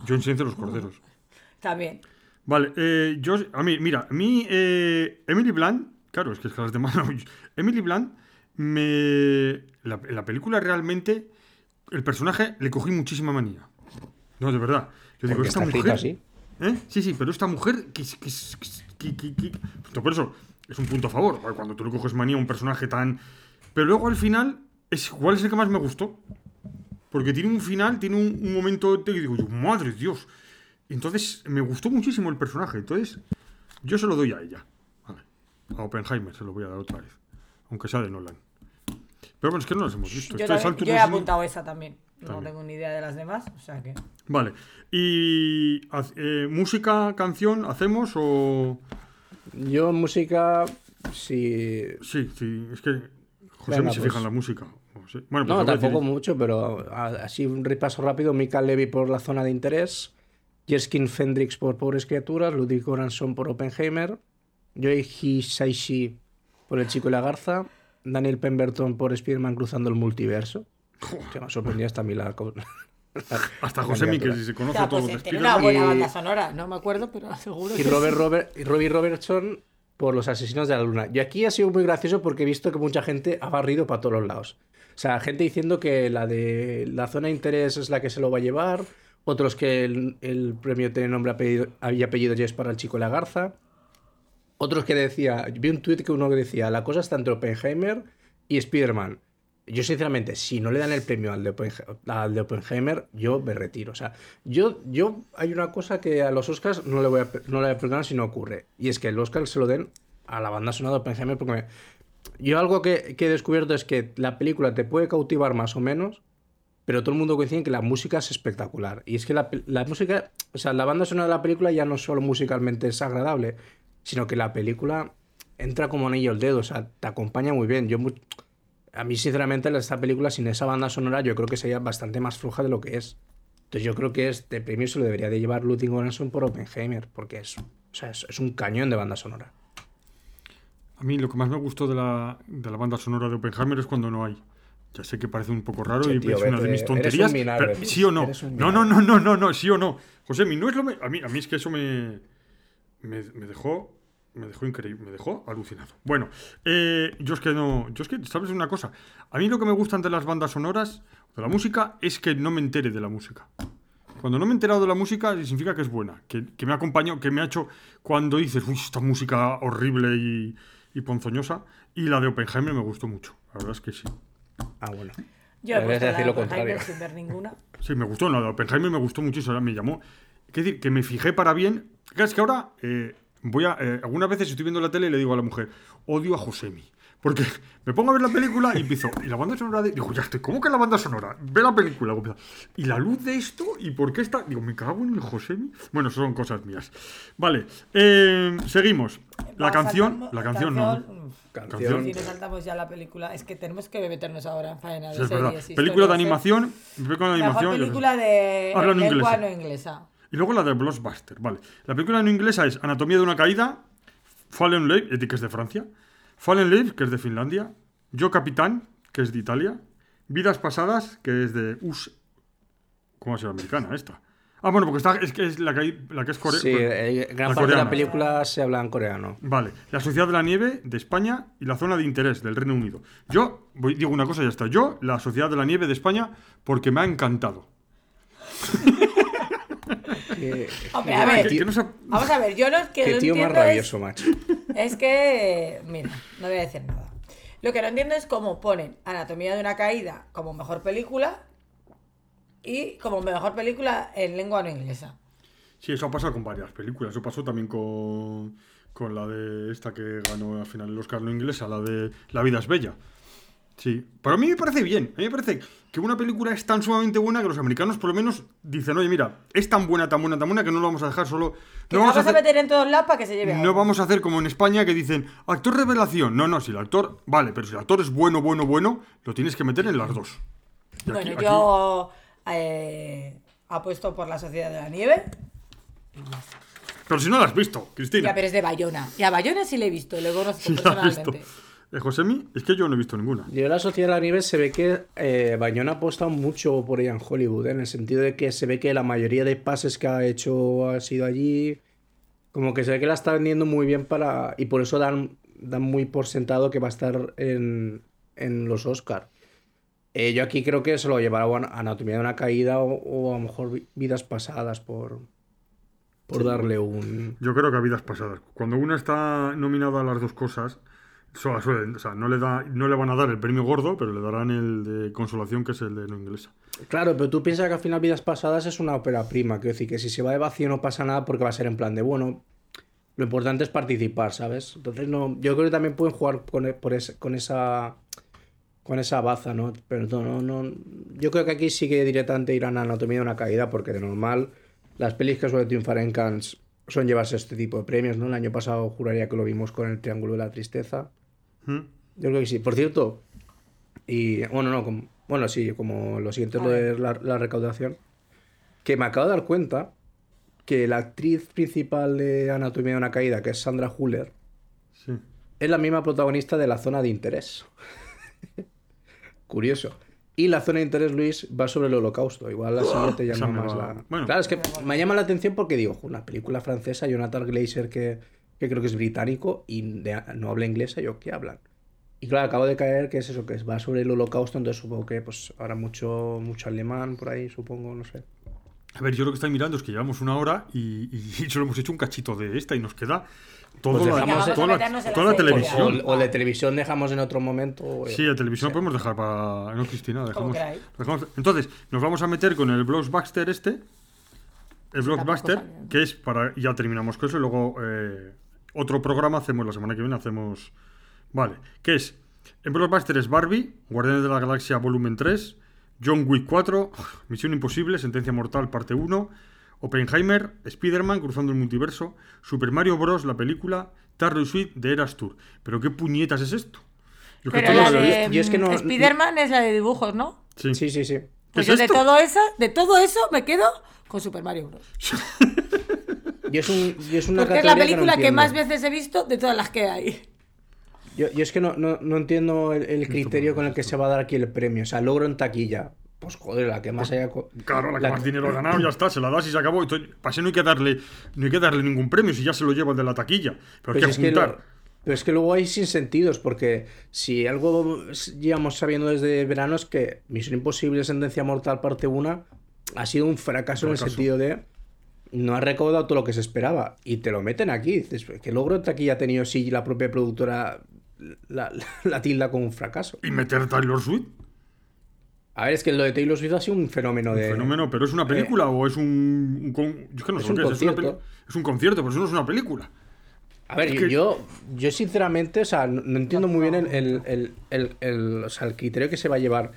Yo en Silencio de los (laughs) corderos. También. Vale, eh, yo, a mí, mira, a mí, eh, Emily Blunt, claro, es que es que las demás no. (laughs) Emily Blunt, me. La, la película realmente, el personaje le cogí muchísima manía. No, de verdad. Yo digo, esta mujer. así. ¿Eh? Sí, sí, pero esta mujer. Que, Por eso, es un punto a favor. Cuando tú le coges manía a un personaje tan. Pero luego al final, es, igual es el que más me gustó. Porque tiene un final, tiene un, un momento que digo, yo, madre Dios. Entonces, me gustó muchísimo el personaje. Entonces, yo se lo doy a ella. Vale. A Oppenheimer se lo voy a dar otra vez. Aunque sea de Nolan. Pero bueno, es que no las hemos visto. Yo, también- yo he no apuntado esa también. No tengo ni idea de las demás, o sea que... Vale. ¿Y eh, música, canción, hacemos o...? Yo música, sí... Sí, sí, es que José Venga, me se pues. fija en la música. No. Bueno, pues No, tampoco decir. mucho, pero así un repaso rápido. Mika Levy por La Zona de Interés, Jerskin Fendrix por Pobres Criaturas, Ludwig Göransson por Oppenheimer, Joey Hisaishi por El Chico y la Garza, Daniel Pemberton por Spider-Man Cruzando el Multiverso. Que me ha sorprendido hasta a mí la... (laughs) Hasta la José mi, que candidatura. si se conoce Ya, todo pues eh, tiene Spiderman. una buena Y- banda sonora, no me acuerdo, pero (laughs) seguro Y que Robert, sí. Robert, y Robbie Robertson por Los Asesinos de la Luna. Y aquí ha sido muy gracioso porque he visto que mucha gente ha barrido para todos los lados. O sea, gente diciendo que la de la zona de interés es la que se lo va a llevar, otros que el, el premio tiene nombre apellido, y apellido y es para el chico la garza, otros que decía, vi un tweet que uno decía, la cosa está entre Oppenheimer y Spider-Man. Yo, sinceramente, si no le dan el premio al de, al de Oppenheimer, yo me retiro. O sea, yo, yo hay una cosa que a los Oscars no le voy a, no le voy a perdonar si no ocurre. Y es que el Oscar se lo den a la banda sonora de Oppenheimer porque me- yo algo que, que he descubierto es que la película te puede cautivar más o menos, pero todo el mundo coincide en que la música es espectacular. Y es que la, la música, o sea, la banda sonora de la película ya no solo musicalmente es agradable, sino que la película entra como anillo al dedo, o sea, te acompaña muy bien. Yo, a mí, sinceramente, esta película sin esa banda sonora yo creo que sería bastante más floja de lo que es. Entonces yo creo que este premio se lo debería de llevar Ludwig Göransson por Oppenheimer, porque es, o sea, es un cañón de banda sonora. A mí lo que más me gustó de la, de la banda sonora de Oppenheimer es cuando no hay. Ya sé que parece un poco raro y tío, es una de mis tonterías. pero-. ¿Sí o no? No, no, no, no, no, no, sí o no. José, mi no es lo me- a mí, a mí es que eso me, me, me dejó me dejó increíble, me dejó alucinado. Bueno, eh, yo es que no, yo es que sabes una cosa. A mí lo que me gustan de las bandas sonoras, de la música, es que no me entere de la música. Cuando no me he enterado de la música, significa que es buena, que, que me ha acompañado, que me ha hecho cuando dices, uy, esta música horrible y, y ponzoñosa. Y la de Oppenheimer me gustó mucho, la verdad es que sí. Ah, bueno. Yo he puesto la decir de lo contrario. sin ver ninguna. Sí, me gustó, la de Oppenheimer me gustó muchísimo, me llamó. Es decir, que me fijé para bien. Es que ahora eh, voy a. eh, algunas veces estoy viendo la tele y le digo a la mujer, odio a Josemi. Porque (laughs) me pongo a ver la película y empiezo. Y la banda sonora de. Digo, ya estoy, ¿cómo que la banda sonora? Ve la película. Y la luz de esto, ¿y por qué está? Digo, me cago en el Josemi. Bueno, son cosas mías. Vale, eh, seguimos. La canción. La canción no. canción, mm, Canción. Si nos saltamos ya la película, es que tenemos que meternos ahora en faena de Sí, es series. Película de ¿eh? animación. Película de animación. película de en lengua inglesa. no inglesa. Y luego la de Blockbuster, vale. La película no inglesa es Anatomía de una caída, Fallen Leave, eh, que es de Francia, Fallen Leave, que es de Finlandia, Yo Capitán, que es de Italia, Vidas Pasadas, que es de US... ¿Cómo se llama americana esta? Ah, bueno, porque está, es que es la que, hay- la que es coreana. Sí, eh, gran la parte de la película se habla en coreano. Vale, La Sociedad de la Nieve de España y la Zona de Interés del Reino Unido. Yo voy, digo una cosa y ya está. Yo, La Sociedad de la Nieve de España, porque me ha encantado. (laughs) Hombre, a ver, Que- que no se- Vamos a ver, yo lo que qué no tío más es- rabioso, macho. Es que, mira, no voy a decir nada. Lo que no entiendo es cómo ponen Anatomía de una caída como mejor película y como mejor película en lengua no inglesa. Sí, eso ha pasado con varias películas. Eso pasó también con, con la de esta que ganó al final el Oscar no inglesa, la de La vida es bella. Sí, pero a mí me parece bien. A mí me parece que una película es tan sumamente buena que los americanos por lo menos dicen, oye, mira, es tan buena, tan buena, tan buena que no lo vamos a dejar solo... Que No vamos a meter en todos lados para que se lleve No vamos a hacer como en España que dicen, actor revelación. No, no, si el actor, vale, pero si el actor es bueno, bueno, bueno, lo tienes que meter en las dos. Aquí- Bueno, aquí- yo eh, apuesto por la Sociedad de la Nieve. Pero si no la has visto, Cristina. Ya, pero es de Bayona. Y a Bayona sí le he visto, le conozco (laughs) la has visto. personalmente. Eh, Josemi, es que yo no he visto ninguna. Yo la Sociedad de la Nieve se ve que eh, Bayona ha apostado mucho por ella en Hollywood, ¿eh? en el sentido de que se ve que la mayoría de pases que ha hecho ha sido allí. Como que se ve que la está vendiendo muy bien para. Y por eso dan, dan muy por sentado que va a estar en, en los Oscars. Yo aquí creo que se lo llevará a Anatomía de una caída o, o a lo mejor vi- vidas pasadas por. Por darle un. Yo creo que a vidas pasadas. Cuando una está nominada a las dos cosas, suelen- o sea, no le, da, no le van a dar el premio gordo, pero le darán el de consolación, que es el de no inglesa. Claro, pero tú piensas que al final Vidas Pasadas es una ópera prima. Quiero decir que si se va de vacío no pasa nada porque va a ser en plan de, bueno, lo importante es participar, ¿sabes? Entonces no, yo creo que también pueden jugar con, por ese- con esa con esa baza, ¿no? Pero no, no, no- yo creo que aquí sí que directamente irán a Anatomía de una caída porque de normal las pelis que suelen triunfar en Cannes son llevarse este tipo de premios, ¿no? El año pasado juraría que lo vimos con el Triángulo de la Tristeza. ¿Mm? Yo creo que sí. Por cierto, y bueno, no, como- bueno, sí, como lo siguiente es lo de la, la recaudación, que me acabo de dar cuenta que la actriz principal de Anatomía de una caída, que es Sandra Huller, Sí. es la misma protagonista de la zona de interés. (laughs) Curioso. Y la zona de interés, Luis, va sobre el holocausto. Igual la siguiente llama más la... bueno. Claro, es que me llama la atención porque digo, "Jo, una película francesa, Jonathan Glazer, que, que creo que es británico y de- no habla inglés, yo, ¿qué hablan? Y claro, acabo de caer que es eso, que va sobre el holocausto, entonces supongo que pues habrá mucho, mucho alemán por ahí, supongo, no sé. A ver, yo lo que estoy mirando es que llevamos una hora y, y solo hemos hecho un cachito de esta y nos queda todo Pues la- dejamos- toda la, toda la televisión. O, o de televisión dejamos en otro momento. o- Sí, la televisión la podemos dejar para. No, Cristina, dejamos, Entonces, nos vamos a meter con el Blockbuster este. El Blockbuster, que es para. Ya terminamos con eso. Y luego, eh, otro programa hacemos la semana que viene. Hacemos. Vale, que es. En Blockbuster es Barbie, Guardianes de la Galaxia Volumen 3, John Wick 4, Misión Imposible, Sentencia Mortal Parte 1, Oppenheimer, Spider-Man Cruzando el Multiverso, Super Mario Bros. la película, Tarry Suite de Eras Tour. Pero ¿qué puñetas es esto? Yo que Pero todo la lo de. Yo es que no- mm, Spider-Man es la de dibujos, ¿no? Sí. Sí, sí, sí. Pues es de todo, eso, de todo eso me quedo con Super Mario Bros. Yo es, un, yo es una Porque es la película no que, más veces he visto de todas las que hay. Yo, yo es que no, no, no entiendo el, el criterio con el que se va a dar aquí el premio. O sea, logro en taquilla. Pues joder, la que más haya. Claro, la que la- más dinero ha (clears throat) ganado, ya está, se la das y se acabó. Entonces, para eso no hay que darle, no hay que darle ningún premio si ya se lo lleva el de la taquilla. Pero hay Pues que es que juntar. lo- pero es que luego hay sin sentidos, porque si algo llevamos sabiendo desde verano es que Misión Imposible, Sentencia Mortal, parte 1, ha sido un fracaso, en el sentido de no ha recaudado todo lo que se esperaba. Y te lo meten aquí. Dices, ¿qué logro en taquilla ha tenido si la propia productora la, la tilda como un fracaso? Y meter Taylor Swift, A ver, es que lo de Taylor Swift ha sido un fenómeno un de. fenómeno, pero ¿es una película o es un, un con- yo es que no sé lo que es, es, una concierto. peli- es un concierto, pero eso no es una película. A ver, yo, que- yo, yo sinceramente, o sea, no, entiendo muy bien el, el- el- el- o sea, criterio que se va a llevar.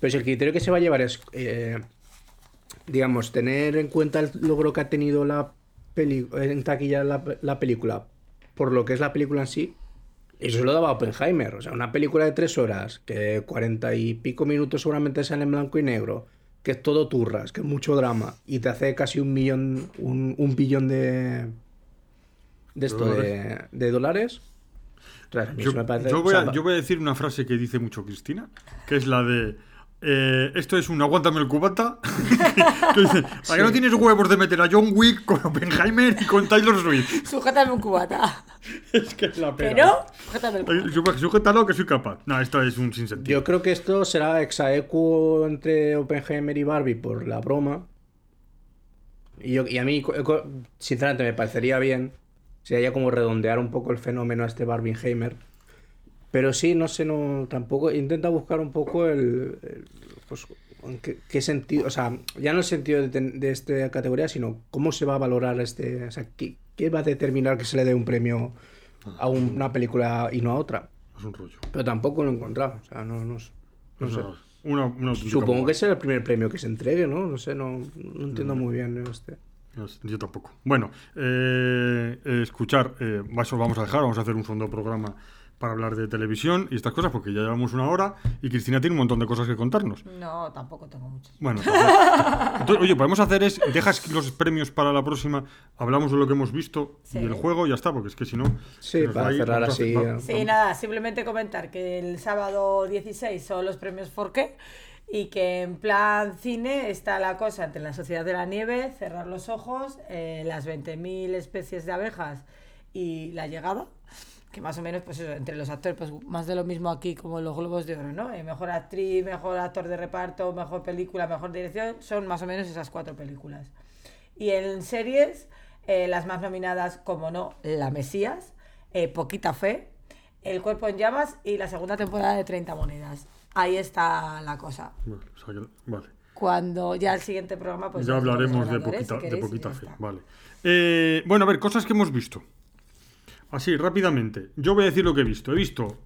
Pero si el criterio que se va a llevar es, eh, digamos, tener en cuenta el logro que ha tenido la peli en taquilla la, la película, por lo que es la película en sí, eso se lo daba Oppenheimer. O sea, una película de tres horas, que cuarenta y pico minutos seguramente sean en blanco y negro, que es todo turras, que es mucho drama, y te hace casi un millón, un, un billón de, de esto de, de dólares. Ostras, a mí Yo, eso me parece- yo o voy sea, a, yo voy a decir una frase que dice mucho Cristina, que es la de. Eh, esto es un aguántame el cubata. (laughs) que dice: ¿Para qué no tienes huevos de meter a John Wick con Oppenheimer y con Taylor Swift? (laughs) Sujétame un cubata. es que es la pena. Pero, sujétame el cubata. su- Sujétalo que soy capaz. No, esto es un sinsentido. Yo creo que esto será exaequo entre Oppenheimer y Barbie por la broma. Y, yo, y a mí, sinceramente, me parecería bien. Sería como redondear un poco el fenómeno a este Barbieheimer. Pero sí, no sé, no tampoco. Intenta buscar un poco el. el, pues, en qué, qué sentido. O sea, ya no el sentido de, de esta categoría, sino cómo se va a valorar este. O sea, qué, qué va a determinar que se le dé un premio a un- una película y no a otra. Es un rollo. Pero tampoco lo he encontrado. O sea, no, no. No sé. una, una Supongo que será el primer premio que se entregue, ¿no? No sé, no, no entiendo muy bien este. Yo tampoco. Bueno, eh, escuchar, eh, eso vamos a dejar, vamos a hacer un segundo programa para hablar de televisión y estas cosas, porque ya llevamos una hora y Cristina tiene un montón de cosas que contarnos. No, tampoco tengo muchos. Bueno, (laughs) entonces, oye, podemos hacer es, dejas los premios para la próxima, hablamos de lo que hemos visto Sí. del juego y ya está, porque es que si no... Sí, para va a ir- cerrar así, hacer- va-. Sí, nada, simplemente comentar que el sábado 16 son los premios Forqué y que en plan cine está la cosa entre la Sociedad de la Nieve, Cerrar los Ojos, eh, las 20.000 especies de abejas y La Llegada, que más o menos, pues eso, entre los actores, pues más de lo mismo aquí como los Globos de Oro, ¿no? Eh, mejor actriz, mejor actor de reparto, mejor película, mejor dirección, son más o menos esas cuatro películas. Y en series, eh, las más nominadas, como no, La Mesías, eh, Poquita Fe, El Cuerpo en Llamas y la segunda temporada de 30 Monedas. Ahí está la cosa. Vale, o sea que- vale. Cuando ya el siguiente programa, pues ya hablaremos de poquita, si de queréis, poquita fe. Vale. Eh, bueno, a ver, cosas que hemos visto. Así, rápidamente. Yo voy a decir lo que he visto. He visto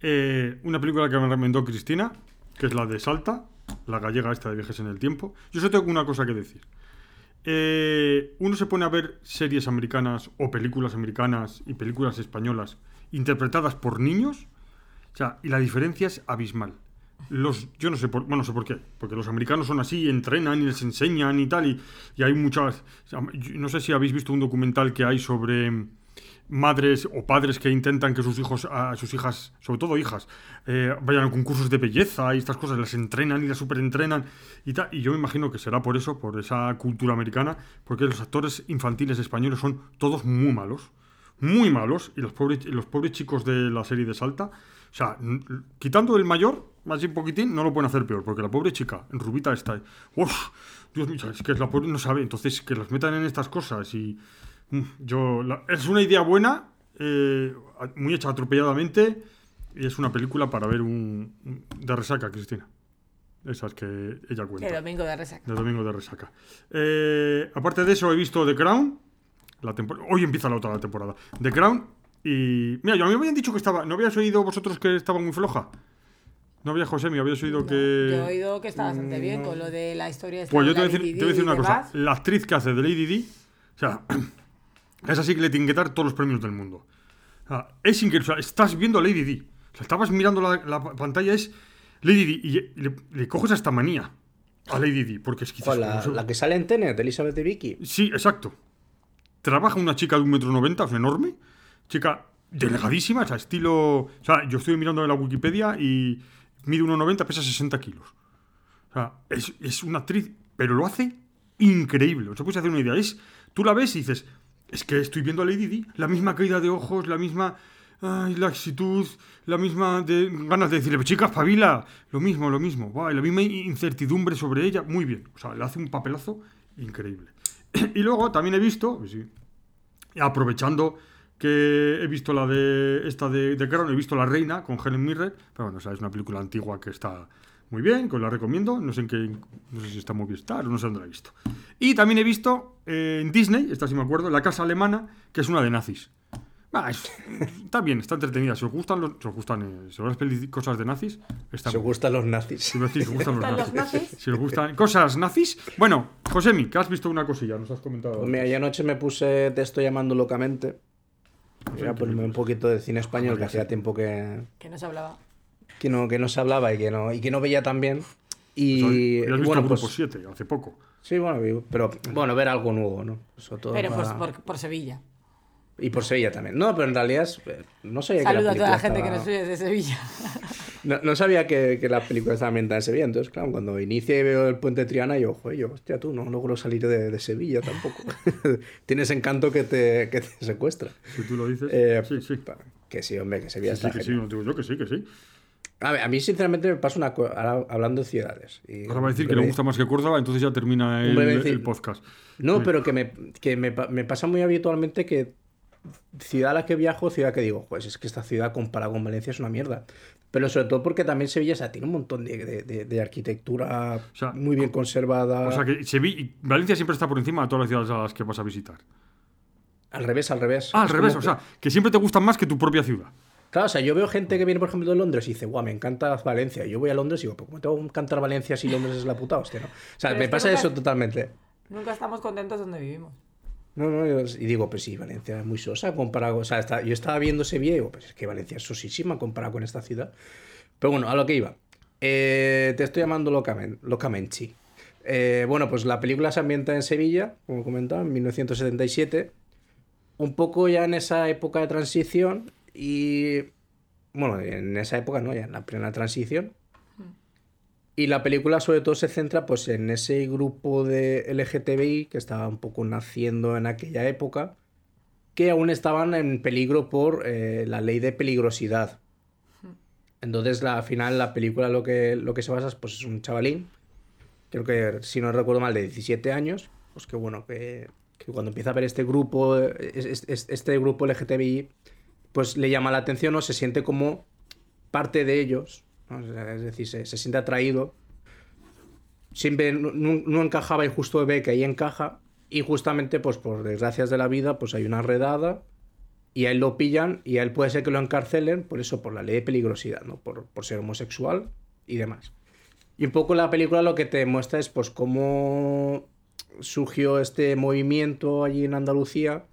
eh, una película que me recomendó Cristina, que es la de Salta, la gallega esta de viajes en el tiempo. Yo solo tengo una cosa que decir. Eh, uno se pone a ver series americanas o películas americanas y películas españolas interpretadas por niños, o sea, y la diferencia es abismal. Los, yo no sé por, bueno, no sé por qué, porque los americanos son así, entrenan y les enseñan y tal, y, y hay muchas, no sé si habéis visto un documental que hay sobre madres o padres que intentan que sus hijos, a sus hijas, sobre todo hijas, eh, vayan a concursos de belleza y estas cosas, las entrenan y las superentrenan y tal, y yo me imagino que será por eso, por esa cultura americana, porque los actores infantiles españoles son todos muy malos, muy malos, y los pobres, los pobres chicos de la serie de Salta, o sea, quitando el mayor, así un poquitín, no lo pueden hacer peor, porque la pobre chica, Rubita está. Uf, Dios mío, es que la pobre no sabe, entonces que las metan en estas cosas y. mm, Yo. la- es una idea buena, eh, muy hecha atropelladamente, y es una película para ver un. un- de resaca, Cristina. Esas que ella cuenta. El domingo de resaca. De domingo de resaca. Eh, aparte de eso, he visto The Crown. La Hoy empieza la otra temporada. The Crown. Y. Mira, yo a mí me habían dicho que estaba. ¿No habíais oído vosotros que estaba muy floja? No había José, me habíais oído que. Yo he oído que está bastante bien con lo de la historia esta Pues yo de te voy a decir, una cosa. La actriz que hace de Lady Di. O sea, (clears throat) es así que le tienen que dar todos los premios del mundo. O sea, es increíble. O sea, estás viendo a Lady Di. O sea, estabas mirando la, la pantalla, es Lady Di. Y le, le coges hasta manía a Lady Di. Porque es dices, la, "¿Cómo se- la que sale en Tenet, Elizabeth de Vicky. Sí, exacto. Trabaja una chica de un metro noventa, sea, enorme. Chica delgadísima, o sea, estilo. O sea, yo estoy mirando en la Wikipedia y mide 1,90, pesa 60 kilos. O sea, es, es una actriz, pero lo hace increíble. Os puedes hacer una idea. Es, tú la ves y dices, es que estoy viendo a Lady Di, la misma caída de ojos, la misma laxitud, la misma ganas de decirle, chica, espabila, lo mismo, lo mismo. Y la misma incertidumbre sobre ella, muy bien. O sea, le hace un papelazo increíble. (clears throat) y luego también he visto, pues aprovechando que he visto la de esta de, de he visto La Reina con Helen Mirren, pero bueno, o sea, es una película antigua que está muy bien, que os la recomiendo, no sé en qué, no sé si está muy bien estar, no sé dónde la he visto. Y también he visto eh, en Disney, esta sí me acuerdo, La Casa Alemana, que es una de nazis. Ah, es- está bien, está entretenida. Si os gustan, los, si os gustan eh, si os cosas de nazis, está Se muy bien. gustan los nazis. Si os gustan los ¿Gustan los nazis. nazis? Si os gustan cosas nazis. Bueno, Josemi, que has visto una cosilla, nos has comentado. Pues mira, yo anoche me puse Te estoy llamando locamente. Voy a ponerme un poquito de cine español, que hacía tiempo que, Que no se hablaba. Que, no, que no se hablaba y que no, y que no veía tan bien. Y, y visto bueno, grupo pues, 7 hace poco. sí, bueno, pero bueno, ver algo nuevo, ¿no? Sobre todo Pero por, para- por, por Sevilla. Y por Sevilla también. No, pero en realidad es- eh, no sabía que Saludo a toda la gente película que nos oye de Sevilla. No, no sabía que, que la película estaba ambientada en Sevilla. Entonces, claro, cuando inicia y veo el puente de Triana, yo, joder, yo, hostia, tú, no logro salir de, de Sevilla tampoco. (laughs) Tienes encanto que te, que te secuestra. Si tú lo dices. Eh, sí, sí. Que sí, hombre, que Sevilla Sí, sí, está que sí, genial. no digo yo que sí, que sí. A, ver, a mí, sinceramente, me pasa una cosa. Ahora, hablando de ciudades. y- Ahora va a decir que le gusta más que Córdoba, entonces ya termina el, decir- podcast. No, pero que, me, que me, pa- me pasa muy habitualmente que ciudad a la que viajo, ciudad que digo, pues es que esta ciudad comparada con Valencia es una mierda. Pero sobre todo porque también Sevilla o sea, tiene un montón de, de- de- de arquitectura sea, muy bien conservada. O sea que Sevi- y Valencia siempre está por encima de todas las ciudades a las que vas a visitar. Al revés, al revés. Ah, al Es revés, o sea, que siempre te gustan más que tu propia ciudad. Claro, o sea, yo veo gente que viene, por ejemplo, de Londres y dice, guau, me encanta Valencia. Y yo voy a Londres y digo, ¿pero cómo tengo que encantar Valencia si Londres es la puta hostia, no? O sea, Pero me es que pasa nunca- eso totalmente. Nunca estamos contentos donde vivimos. No, no, yo- y digo, pues sí, Valencia es muy sosa comparado. O sea, está- yo estaba viendo Sevilla y digo, pues es que Valencia es sosísima comparado con esta ciudad. Pero bueno, a lo que iba. Eh, te estoy llamando locamen, locamente. Eh, bueno, pues la película se ambienta en Sevilla, como comentaba, en 1977. Un poco ya en esa época de transición y. Bueno, en esa época no, ya en la plena transición. Y la película sobre todo se centra pues en ese grupo de LGTBI que estaba un poco naciendo en aquella época, que aún estaban en peligro por eh, la ley de peligrosidad. Entonces, la, al final, la película lo que, lo que se basa es, pues, es un chavalín, creo que, si no recuerdo mal, de 17 años, pues que bueno, que, que cuando empieza a ver este grupo, eh, es- es- es- este grupo LGTBI, pues le llama la atención o se siente como parte de ellos, ¿no? Es decir, se, se siente atraído. Siempre no, no- encajaba y justo ve que ahí encaja. Y justamente, pues por desgracias de la vida, pues hay una redada y a él lo pillan y a él puede ser que lo encarcelen por eso, por la ley de peligrosidad, ¿no? Por, por ser homosexual y demás. Y un poco la película lo que te muestra es pues cómo surgió este movimiento allí en Andalucía,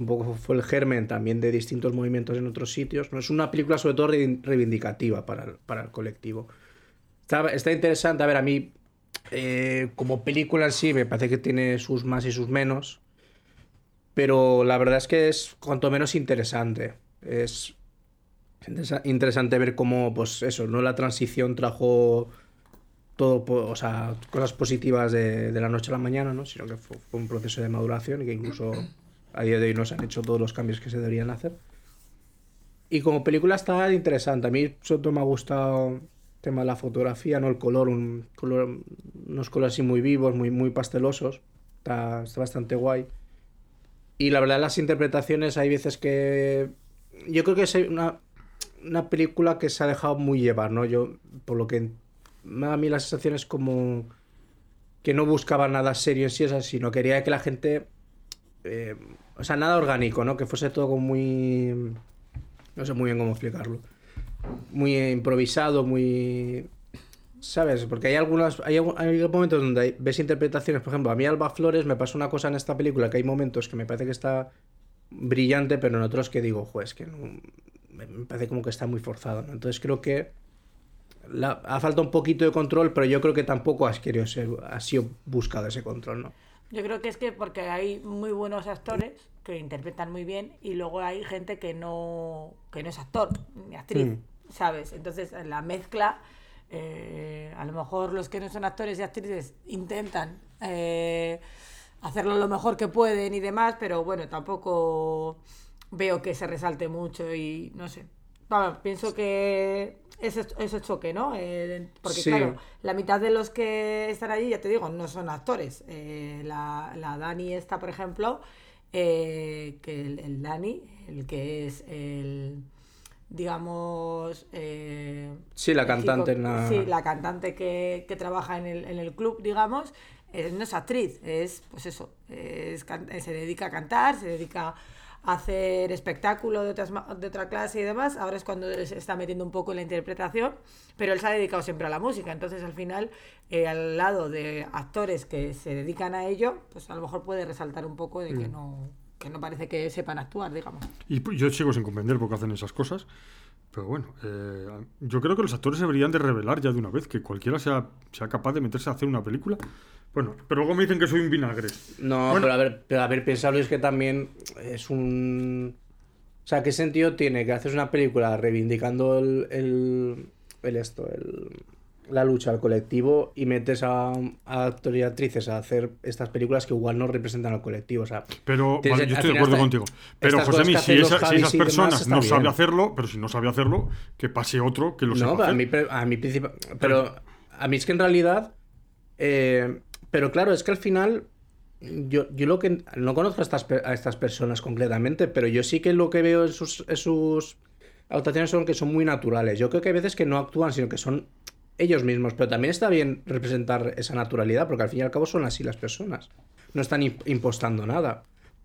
un poco fue el germen también de distintos movimientos en otros sitios. ¿no? Es una película sobre todo reivin- reivindicativa para el, para el colectivo. Está, está interesante, a ver, a mí eh, como película en sí me parece que tiene sus más y sus menos, pero la verdad es que es cuanto menos interesante. Es interesa- interesante ver cómo, pues eso, ¿no? La transición trajo todo, po- o sea, cosas positivas de, de la noche a la mañana, ¿no? Sino que fue, fue un proceso de maduración y que incluso a día de hoy no se han hecho todos los cambios que se deberían hacer. Y como película está interesante. A mí sobre todo me ha gustado tema de la fotografía, ¿no? El color, un color unos colores así muy vivos, muy, muy pastelosos. Está, está bastante guay. Y la verdad, las interpretaciones, hay veces que. Yo creo que es una, una película que se ha dejado muy llevar, ¿no? Yo, por lo que me da a mí la sensación es como que no buscaba nada serio en sí, o sea, sino quería que la gente. Eh, o sea, nada orgánico, ¿no? Que fuese todo muy. No sé muy bien cómo explicarlo. Muy improvisado, muy. ¿Sabes? Porque hay algunos. Hay, hay momentos donde ves interpretaciones. Por ejemplo, a mí Alba Flores me pasó una cosa en esta película que hay momentos que me parece que está brillante, pero en otros que digo, pues que no, me parece como que está muy forzado. ¿no? Entonces creo que ha falta un poquito de control, pero yo creo que tampoco has querido ser, ha sido buscado ese control, ¿no? Yo creo que es que porque hay muy buenos actores que interpretan muy bien y luego hay gente que no, que no es actor ni actriz. ¿sabes? Entonces en la mezcla, eh, a lo mejor los que no son actores y actrices intentan eh, hacerlo lo mejor que pueden y demás, pero bueno, tampoco veo que se resalte mucho y no sé. Vamos, pienso que ese, ese choque, ¿no? Eh, porque Sí. claro, la mitad de los que están allí, ya te digo, no son actores. Eh, la, la Dani esta, por ejemplo, eh, que el, el Dani, el que es el, digamos... Sí, la cantante chico- la- Sí, la cantante que, que trabaja en el, en el club, digamos, no es actriz, es, pues eso, es se dedica a cantar, se dedica a hacer espectáculo de, otras de otra clase y demás. Ahora es cuando se está metiendo un poco en la interpretación, pero él se ha dedicado siempre a la música. Entonces, al final, eh, al lado de actores que se dedican a ello, pues a lo mejor puede resaltar un poco de que no que no parece que sepan actuar, digamos. Y yo sigo sin comprender por qué hacen esas cosas. Pero bueno, eh, yo creo que los actores deberían de revelar ya de una vez, que cualquiera sea, sea capaz de meterse a hacer una película. Bueno, pero luego me dicen que soy un vinagre. No, Bueno. pero a ver, pero a ver, pensarlo es que también es un... O sea, ¿qué sentido tiene que haces una película reivindicando el, el, el esto, el, la lucha al colectivo y metes a, a actores y actrices a hacer estas películas que igual no representan al colectivo? O sea, Pero Tienes- vale, yo estoy de acuerdo contigo. Pero José, que si, esa- si esas personas no bien. sabe hacerlo, pero si no sabe hacerlo, que pase otro que lo No, sepa a hacer. mí, a mí principal- Pero a mí es que en realidad. eh, pero claro, es que al final. Yo, yo lo que. No conozco a estas, a estas personas concretamente, pero yo sí que lo que veo en sus, en sus actuaciones son que son muy naturales. Yo creo que hay veces que no actúan, sino que son ellos mismos. Pero también está bien representar esa naturalidad, porque al fin y al cabo son así las personas. No están imp- impostando nada.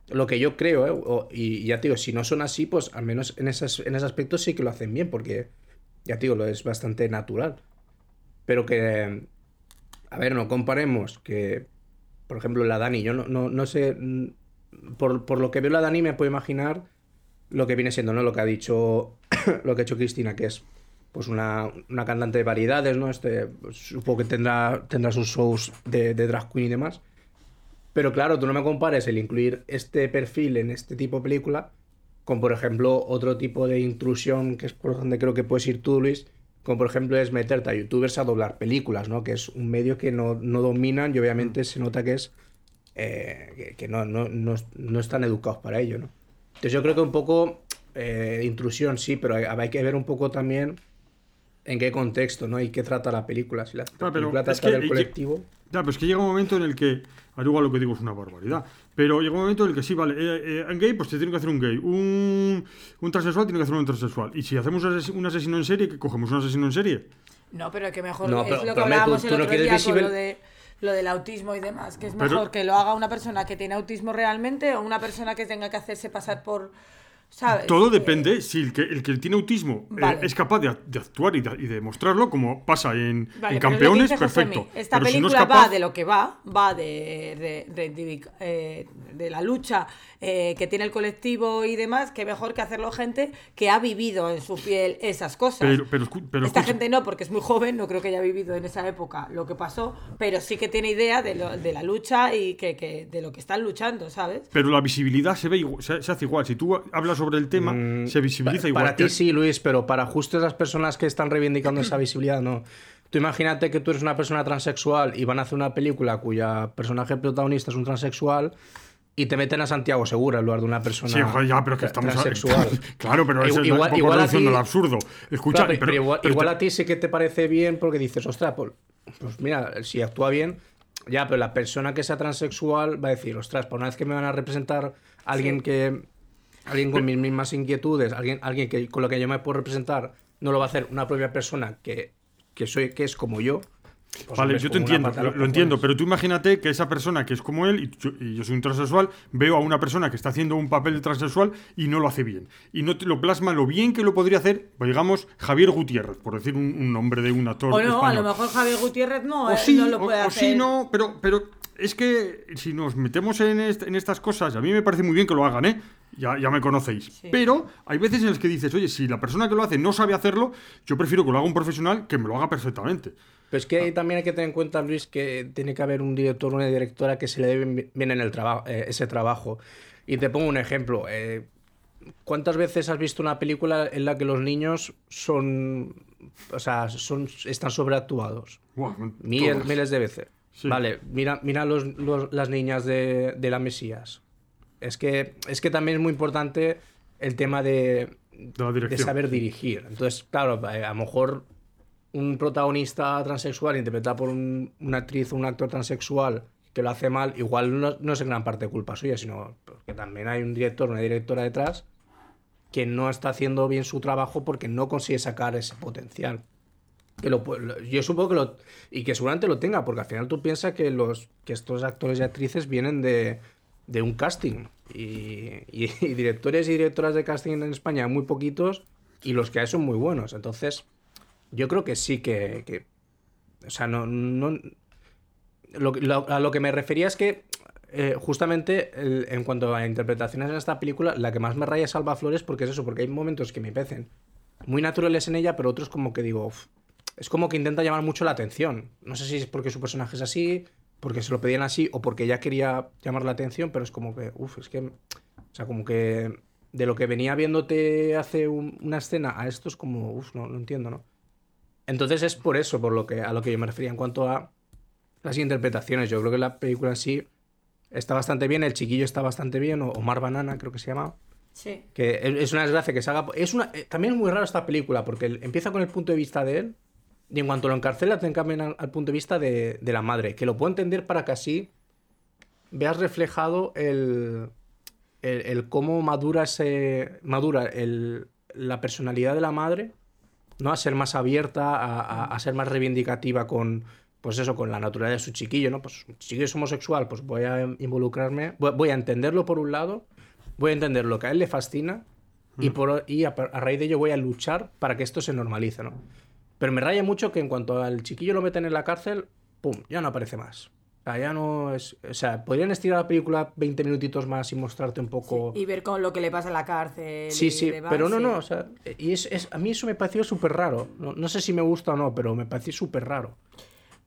Lo que yo creo, ¿eh? Y ya te digo, si no son así, pues al menos en, esas, en ese aspecto sí que lo hacen bien, porque ya te digo, lo es bastante natural. Pero que, a ver, no comparemos que, por ejemplo, la Dani, yo no, no, no sé, mm, por, por lo que veo la Dani me puedo imaginar lo que viene siendo, ¿no? Lo que ha dicho, (coughs) lo que ha hecho Cristina, que es pues una, una cantante de variedades, ¿no? Este, pues, supongo que tendrá, tendrá sus shows de, de drag queen y demás. Pero claro, tú no me compares el incluir este perfil en este tipo de película con, por ejemplo, otro tipo de intrusión, que es por donde creo que puedes ir tú, Luis, como por ejemplo es meterte a youtubers a doblar películas, ¿no? Que es un medio que no, no dominan y obviamente se nota que es eh, que, que no, no, no, no están educados para ello, ¿no? Entonces yo creo que un poco eh, intrusión sí, pero hay, hay que ver un poco también en qué contexto, ¿no? Y qué trata la película. Si la Claro, pero película trata del colectivo... Ya, pero es que llega un momento en el que, al igual lo que digo es una barbaridad, pero llega un momento en el que sí, vale, eh, eh, en gay pues te tiene que hacer un gay, un, un transexual tiene que hacer un transexual, y si hacemos un ases- un asesino en serie, ¿qué cogemos? ¿Un asesino en serie? No, pero que mejor No, es lo que hablábamos tú el no otro quieres día con lo, de, lo del autismo y demás, que es Pero- mejor que lo haga una persona que tiene autismo realmente o una persona que tenga que hacerse pasar por, ¿sabes? Todo Eh, depende si el que, el que tiene autismo eh, es capaz de, actuar y de, y de mostrarlo, como pasa en, Vale, Campeones, perfecto. Esta pero si no es película capaz, va de lo que va, va de, de, eh, de la lucha eh, que tiene el colectivo y demás, que mejor que hacerlo gente que ha vivido en su piel esas cosas. Pero, pero, pero Esta escucha, gente no, porque es muy joven, no creo que haya vivido en esa época lo que pasó, pero sí que tiene idea de, lo- de la lucha y que, que- de lo que están luchando, ¿sabes? pero la visibilidad se ve se, se hace igual. Si tú hablas sobre el tema, Mm, se visibiliza Pa- igual. Para que- ti sí, Luis, pero para justo esas personas que están reivindicando esa (clears throat) visibilidad, no. Tú imagínate que tú eres una persona transexual y van a hacer una película cuya personaje protagonista es un transexual y te meten a Santiago Segura en lugar de una persona Sí, joder, ya, pero es que estamos transexual. (laughs) claro, pero es Igual- un poco reduciendo ti- el absurdo. Escucha, Claro, pero, pero- igual, pero igual te- a ti sí que te parece bien porque dices, ostras, pues, pues mira, si actúa bien, ya, pero la persona que sea transexual va a decir, ostras, por una vez que me van a representar alguien que. Alguien con mis mismas inquietudes, alguien, alguien que con lo que yo me puedo representar, no lo va a hacer una propia persona que, que soy, que es como yo. Pues, Vale, yo te entiendo, a lo, lo entiendo, pero tú imagínate que esa persona que es como él, y yo, y yo soy un transexual, veo a una persona que está haciendo un papel de transexual y no lo hace bien. Y no te lo plasma lo bien que lo podría hacer, pues, digamos, Javier Gutiérrez, por decir un, un nombre de un actor O no, a español. lo mejor Javier Gutiérrez no, o eh, sí, no lo o- puede o hacer. sí, no, pero, pero es que si nos metemos en, est- en estas cosas, a mí me parece muy bien que lo hagan, ¿eh? Ya, ya me conocéis. Sí. Pero hay veces en las que dices, oye, si la persona que lo hace no sabe hacerlo, yo prefiero que lo haga un profesional que me lo haga perfectamente. Pero es que ahí también hay que tener en cuenta, Luis, que tiene que haber un director o una directora que se le dé bien- en el trabajo, ese trabajo. Y te pongo un ejemplo. eh, ¿Cuántas veces has visto una película en la que los niños son, o sea, son, están sobreactuados? Buah, Miles, miles de veces. Sí. Vale, mira, mira los, los- las niñas de, de la Mesías. Es que, es que también es muy importante el tema de, De de saber dirigir. Entonces, claro, eh, a lo mejor un protagonista transexual interpretado por un- una actriz o un actor transexual que lo hace mal, igual no, es en gran parte culpa suya, sino que también hay un director, una directora detrás que no está haciendo bien su trabajo porque no consigue sacar ese potencial. Que lo, yo supongo que lo. Y que seguramente lo tenga, porque al final tú piensas que, los, que estos actores y actrices vienen de, de un casting. Y, y- directores y directoras de casting en España muy poquitos y los que hay son muy buenos. Entonces, yo creo que sí que. que- o sea, no. no lo, lo- a lo que me refería es que. eh, justamente en cuanto a interpretaciones en esta película, la que más me raya es Salva Flores porque es eso, porque hay momentos que me parecen muy naturales en ella, pero otros como que digo, "Uf, es como que intenta llamar mucho la atención. No sé si es porque su personaje es así, porque se lo pedían así o porque ella quería llamar la atención, pero es como que, uff, es que, o sea, como que de lo que venía viéndote hace un- una escena a esto es como, uff, no, no entiendo, ¿no? Entonces es por eso, por lo que, a lo que yo me refería en cuanto a las interpretaciones. Yo creo que la película en sí está bastante bien, el chiquillo está bastante bien, o Omar Banana creo que se llama. Sí. Que es una desgracia que se haga. Es una, eh, también es muy raro esta película, porque empieza con el punto de vista de él, y en cuanto lo encarcela, te cambian al, al punto de vista de, de la madre. Que lo puedo entender para que así veas reflejado el, el, el cómo madura, ese, madura el, la personalidad de la madre, ¿no? A ser más abierta, a, a- a ser más reivindicativa con. Pues eso, con la naturaleza de su chiquillo, ¿no? Pues chiquillo es homosexual, pues voy a involucrarme, voy- voy a entenderlo por un lado, voy a entender lo que a él le fascina y, por, y a, a raíz de ello voy a luchar para que esto se normalice, ¿no? Pero me raya mucho que en cuanto al chiquillo lo meten en la cárcel, ¡pum! Ya no aparece más. Ya no es... O sea, podrían estirar la película 20 minutitos más y mostrarte un poco... Y ver con lo que le pasa en la cárcel. Sí, sí, demás, pero no, sí. no, o sea, y es, es- a mí eso me pareció súper raro. No, no sé si me gusta o no, pero me pareció súper raro.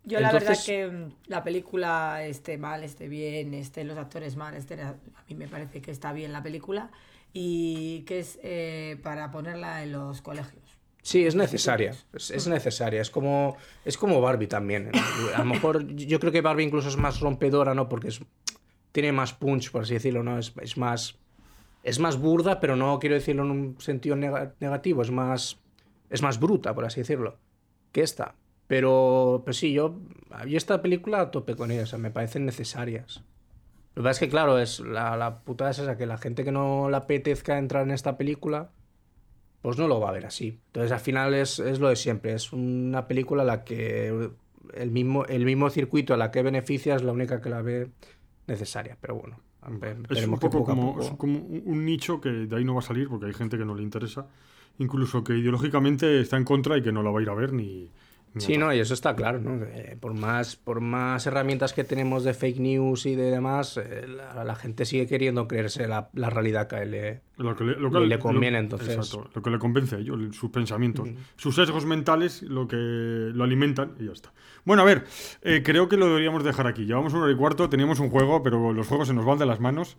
Yo la verdad que mm, la película esté mal, esté bien, estén los actores mal, esté, a mí me parece que está bien la película y que es eh, para ponerla en los colegios. Sí, es necesaria. Es, es necesaria. Es como, es como Barbie también. A lo mejor yo creo que Barbie incluso es más rompedora, ¿no? Porque es, tiene más punch, por así decirlo, ¿no? Es, es más. Es más burda, pero no quiero decirlo en un sentido nega- negativo. Es más. Es más bruta, por así decirlo. Que esta. Pero, pues sí, yo. Yo esta película a tope con ella. O sea, me parecen necesarias. Lo que pasa es que, claro, es la, la putada es esa, que la gente que no le apetezca entrar en esta película pues no lo va a ver así. Entonces al final es, es lo de siempre, es una película a la que el mismo, el mismo circuito a la que beneficia es la única que la ve necesaria, pero bueno. Es un poco como, poco- es como un un nicho que de ahí no va a salir porque hay gente que no le interesa, incluso que ideológicamente está en contra y que no la va a ir a ver ni... Sí, no, y eso está claro, ¿no? Que por, más, por más herramientas que tenemos de fake news y de demás, eh, la, la gente sigue queriendo creerse la, la realidad que le... Lo que le, lo Y que le conviene, entonces. Exacto, lo que le convence a ellos, el- sus pensamientos. Sus sesgos mentales lo que lo alimentan y ya está. Bueno, a ver, eh, creo que lo deberíamos dejar aquí. Llevamos una hora y cuarto, teníamos un juego, pero los juegos se nos van de las manos.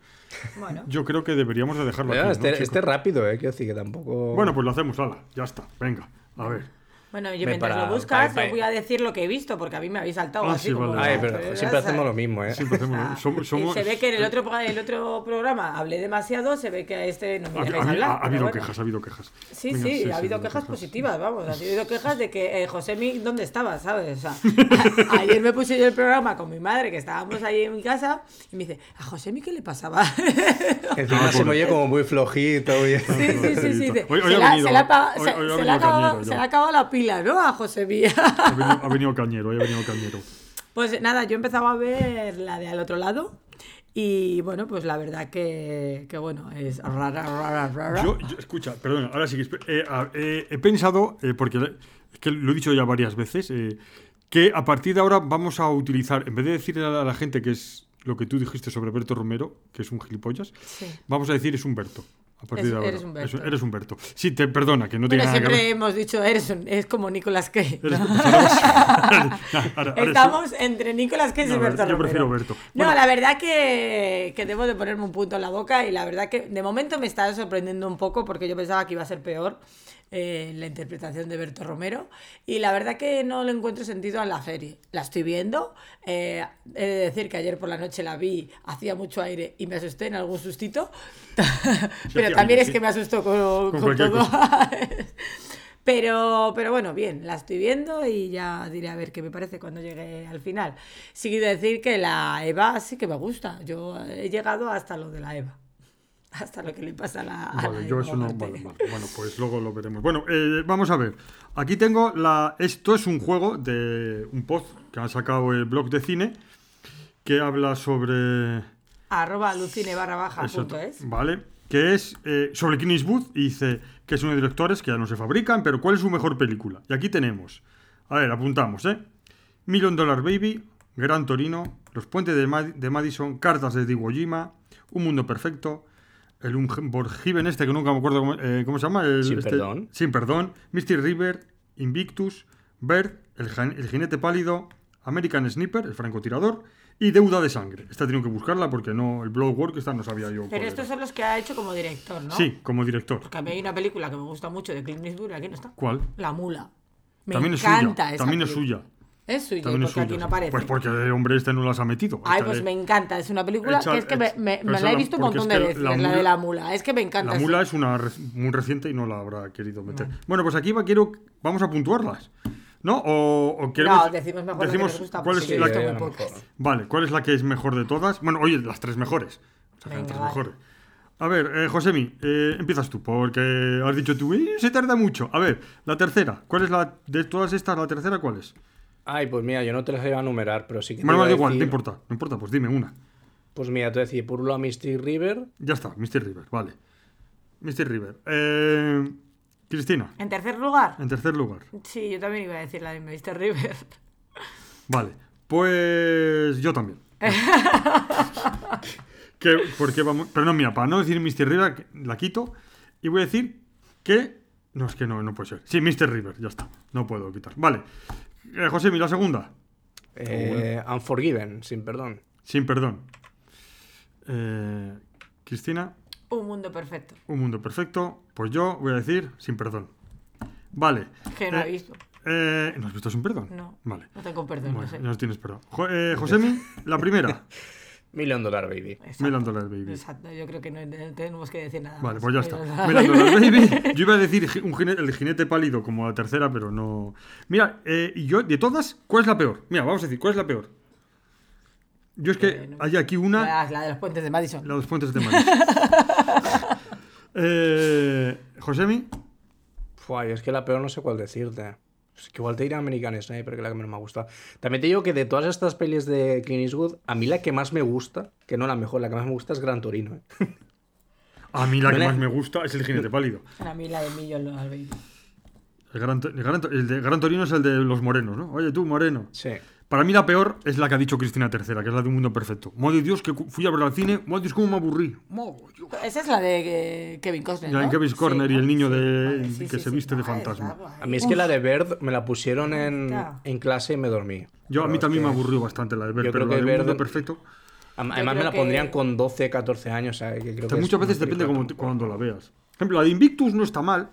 Bueno, Yo creo que deberíamos de dejarlo aquí. ¿no, este, este rápido, ¿eh? Quiero decir que tampoco... Bueno, pues lo hacemos, ala, ya está. Venga, a ver. Bueno, yo Me mientras para- lo buscas, yo voy a decir lo que he visto, porque a mí me habéis saltado Ah, así sí, como... vale. Ay, Ah, pero siempre sabes. hacemos lo mismo, ¿eh? Siempre hacemos- Ah, somos- y somos- se ve que en el otro, el otro programa hablé demasiado, se ve que a este no me Ha, dejáis ha- hablar. ha- ha habido bueno. quejas, ha habido quejas. Sí, Venga, sí, ha ha habido quejas positivas, vamos. Ha habido quejas de que, eh, Josemi, ¿dónde estabas? ¿Sabes? O sea, (laughs) a- ayer me puse yo el programa con mi madre, que estábamos ahí en mi casa, y me dice, ¿a Josemi qué le pasaba? (laughs) Encima se me oye como muy flojito. Sí, sí, sí, sí. se le ha acabado la pila, ¿no? A Josemi. Ha venido, ha venido cañero, hoy ha venido cañero. Pues nada, yo empezaba a ver la de al otro lado. Y bueno, pues la verdad que, que bueno, es rara, rara, rara. Yo, yo- escucha, perdona, ahora sí que eh, eh, he pensado, eh, porque es que lo he dicho ya varias veces, eh, que a partir de ahora vamos a utilizar, en vez de decirle a la, a la gente que es lo que tú dijiste sobre Berto Romero, que es un gilipollas, Sí. vamos a decir es Humberto. A partir Es- de ahora. eres Humberto. Es- eres Humberto. Sí, te perdona, que no Bueno, tiene nada que siempre hemos dicho, eres un- es como Nicolas Cage. ¿no? (laughs) Estamos entre Nicolas Cage No, y Berto yo prefiero Berto. No, Bueno. la verdad que, que debo de ponerme un punto en la boca y la verdad que de momento me está sorprendiendo un poco porque yo pensaba que iba a ser peor eh, la interpretación de Berto Romero y la verdad que no le encuentro sentido a la serie. La estoy viendo, eh, he de decir que ayer por la noche la vi, hacía mucho aire y me asusté en algún sustito, (laughs) pero también es que me asustó con, Con con todo. (laughs) Pero, pero bueno, bien, la estoy viendo y ya diré a ver qué me parece cuando llegue al final. Sí quiero decir que la Eva sí que me gusta. Yo he llegado hasta lo de la Eva. (laughs) Hasta lo que le pasa a la, a la Vale, yo eso no. Vale, vale. Bueno, pues luego lo veremos. Bueno, eh, vamos a ver. Aquí tengo la. Esto es un juego de un post que ha sacado el blog de cine que habla sobre. Arroba alucine barra baja Eso, punto es. Vale. Que es eh, sobre Clint Eastwood y dice que es uno de los directores que ya no se fabrican, pero ¿cuál es su mejor película? Y aquí tenemos. A ver, apuntamos, ¿eh? Million Dollar Baby, Gran Torino, Los Puentes de, Mad- de Madison, Cartas de Iwo Jima, Un Mundo Perfecto, el Unborgiven este que nunca me acuerdo cómo, eh, cómo se llama. El, Sin este- Perdón. Sin Perdón, Misty River, Invictus, Bird, el, el Jinete Pálido, American Sniper, el francotirador y Deuda de Sangre. Esta tengo que buscarla porque no, el Blood Work esta no sabía yo. Pero cuál estos era. son los que ha hecho como director, ¿no? Sí, como director. Porque a mí hay una película que me gusta mucho de Clint Eastwood, aquí no está. ¿Cuál? La mula. Me También es encanta suya. esa También es película. suya. Es suya, También es porque aquí suya. no aparece. Pues porque el hombre este no las ha metido. Ay, pues me encanta. Es una película Echa- que es que me, me- me la he la- visto un montón de que veces, la la, mula- de la mula. Es que me encanta. La sí. mula es una muy reciente y no la habrá querido meter. Bueno, pues aquí va, quiero, vamos a puntuarlas. ¿No? O, o queremos, No, decimos mejor la que decimos nos gusta, cuál porque es Sí, la que- no. Vale, ¿cuál es la que es mejor de todas? Bueno, oye, las tres mejores. Sacan Venga, tres vale. mejores. A ver, eh, Josemi, eh, empiezas tú, porque has dicho tú, "Eh, se tarda mucho. A ver, la tercera, ¿cuál es la de todas estas, la tercera cuál es? Ay, pues mira, yo no te las iba a numerar, pero sí que Bueno, da a igual, no importa, no importa, pues dime una. Pues mira, te voy a decir, por un lado Mystic River, Ya está, Mr. River, vale. Mr. River. Eh, Cristina, En tercer lugar, en tercer lugar. sí, yo también iba a decir la de Mr. River. (laughs) Vale, pues yo también. (laughs) que, porque vamos, pero no, mira, para no decir Mr. River, la quito y voy a decir que... No, es que no, no puede ser. Sí, Mr. River, ya está. No puedo quitar. Vale. Eh, José, la segunda. eh, Unforgiven, sin perdón. Sin perdón. Eh, Cristina, Un mundo perfecto. un mundo perfecto. Pues yo voy a decir sin perdón. Vale. Que no Eh, he visto. eh, ¿No has visto sin perdón? No. Vale. No tengo perdón, Bueno, no sé. no tienes perdón. Jo- eh, Josemi, la primera. (laughs) Million Dollar Baby. Exacto. Million Dollar Baby. Exacto, yo creo que no no tenemos que decir nada. Vale, más. pues ya está. Million Dollar (laughs) Baby. Yo iba a decir un jinete- el jinete pálido como la tercera, pero no. Mira, eh, y yo, de todas, ¿cuál es la peor? Mira, vamos a decir, ¿cuál es la peor? Yo es que Eh, no. hay aquí una. La, la de los puentes de Madison. La de los puentes de Madrid. (laughs) eh, Josemi, Fua, yo es que la peor no sé cuál decirte. Es que igual te diré American Sniper, que es la que menos me ha gustado. También te digo que de todas estas pelis de Clint Eastwood, a mí la que más me gusta, que no la mejor, la que más me gusta es Gran Torino. ¿eh? a mí la que más me gusta es el jinete pálido. A mí la de Million Dollar Baby. El gran, el gran el de Gran Torino es el de los morenos, ¿no? Oye, tú, moreno. Sí. Para mí la peor es la que ha dicho Cristina Tercera, que es la de Un Mundo Perfecto. Madre Dios, que fui a ver al cine. Madre Dios, cómo me aburrí. Dios. Esa es la de eh, Kevin Costner. Ya, en ¿no? Kevin's Corner y el niño de- sí, que se viste de fantasma. A mí es que la de Bird me la pusieron en, en clase y me dormí. Yo a mí también que- me aburrió bastante la de Yo pero creo la que de Un Mundo Perfecto. Además me creo la que- pondrían con 12, 14 años. Que creo O sea, que es muchas una veces depende como que- cuando la veas. Por ejemplo, la de Invictus no está mal.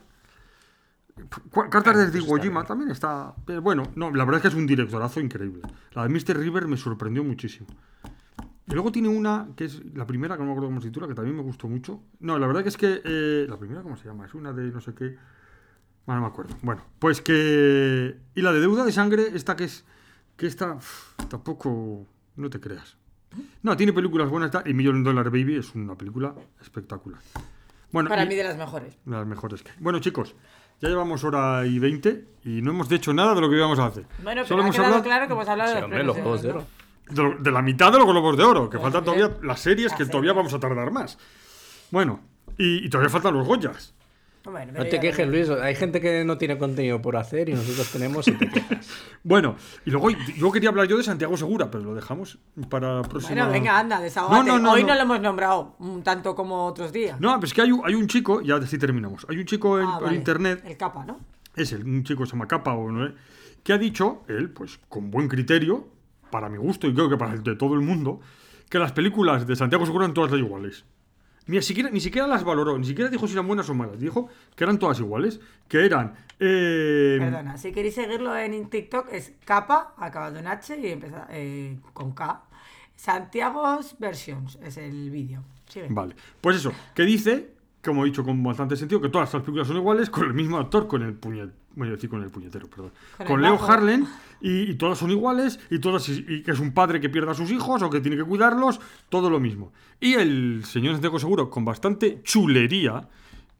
Cartas de Iwo Jima también está. pero bueno, no, la verdad es que es un directorazo increíble. La de Mr. River me sorprendió muchísimo. Y luego tiene una que es la primera, que no me acuerdo cómo se titula, que también me gustó mucho. No, la verdad que es que. eh, la primera, ¿cómo se llama? Es una de no sé qué. Bueno, no me acuerdo. Bueno, pues que. Y la de deuda de sangre, esta que es. Que esta. tampoco. No te creas. No, tiene películas buenas. tal, Y Million Dollar Baby es una película espectacular. Bueno, Para y- mí de las mejores. de las mejores. Bueno, chicos, ya llevamos hora y veinte y no hemos dicho nada de lo que íbamos a hacer. Bueno, pero Solo ha hemos quedado hablado claro que hemos hablado Sí, de los hombre, premios los Globos de. Oro. de, lo- de la mitad de los globos de oro, que Pues faltan bien. todavía las series que todavía vamos a tardar más. Bueno, y, y todavía faltan los Goyas. Bueno, No pero te quejes. Luis. Hay gente que no tiene contenido por hacer y nosotros tenemos y te quejas. (laughs) Bueno, y luego yo quería hablar yo de Santiago Segura, pero lo dejamos para la próxima. Bueno, venga, anda. No, no, no, Hoy no. no. lo hemos nombrado tanto como otros días. No, pues que hay un, hay un chico, ya así terminamos. Hay un chico en, Ah, internet El capa, ¿no? es el, un chico que se llama Capa o no sé, que ha dicho, él, pues con buen criterio, para mi gusto y creo que para el de todo el mundo, que las películas de Santiago Segura eran todas iguales. Ni siquiera, ni siquiera las valoró, ni siquiera dijo si eran buenas o malas, dijo que eran todas iguales, que eran... eh, Perdona, si queréis seguirlo en TikTok es capa, acabado en H y empieza eh, con K. Santiago's Versions es el vídeo. Vale, pues eso, que dice, como he dicho con bastante sentido, que todas las películas son iguales, con el mismo actor, con el puñet, a decir con el puñetero, perdón, Con con, Leo bajo. Harlen, y, y todas son iguales, y todas, y, y que es un padre que pierde a sus hijos o que tiene que cuidarlos, todo lo mismo. Y el señor Santiago Seguro, con bastante chulería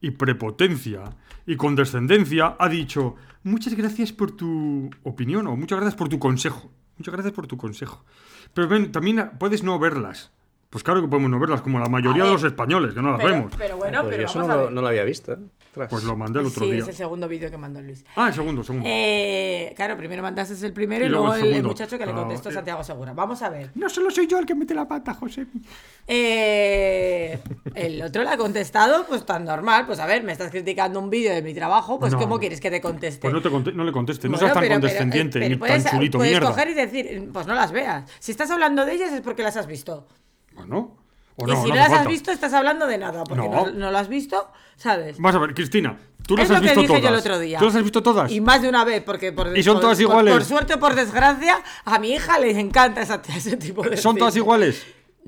y prepotencia y condescendencia, ha dicho, muchas gracias por tu opinión o muchas gracias por tu consejo. Muchas gracias por tu consejo. Pero ven, también puedes no verlas. Pues claro que podemos no verlas, como la mayoría de los españoles, que no las Pero, vemos. pero bueno, pero yo eso vamos no, a lo, ver. no lo había visto. Ostras. Pues lo mandé el otro sí, día. es el segundo vídeo que mandó Luis. Ah, el segundo, segundo. Eh, claro, primero mandaste el primero y, Y luego el muchacho que le Ah, contestó eh. Santiago Segura. Vamos a ver. No solo soy yo el que mete la pata, José. Eh, el otro le ha contestado, pues tan normal. Pues a ver, me estás criticando un vídeo de mi trabajo, pues No, ¿cómo no. quieres que te conteste? Pues no, te conte- no le conteste, no Bueno, seas tan pero- pero, condescendiente eh, pero ni puedes, tan chulito puedes mierda. coger y decir, pues no las veas. Si estás hablando de ellas es porque las has visto. Bueno, o y no, si no no, las has visto, estás hablando de nada, porque No. no, lo has visto, ¿sabes? Vas a ver, Cristina, tú las es has lo que visto dije todas. yo el otro día. ¿Tú las has visto todas? Y más de una vez, porque por, ¿Y son por- todas por- iguales? Por, suerte o por desgracia, a mi hija le encanta esa- (laughs) ese tipo de ¿Son todas cine. iguales?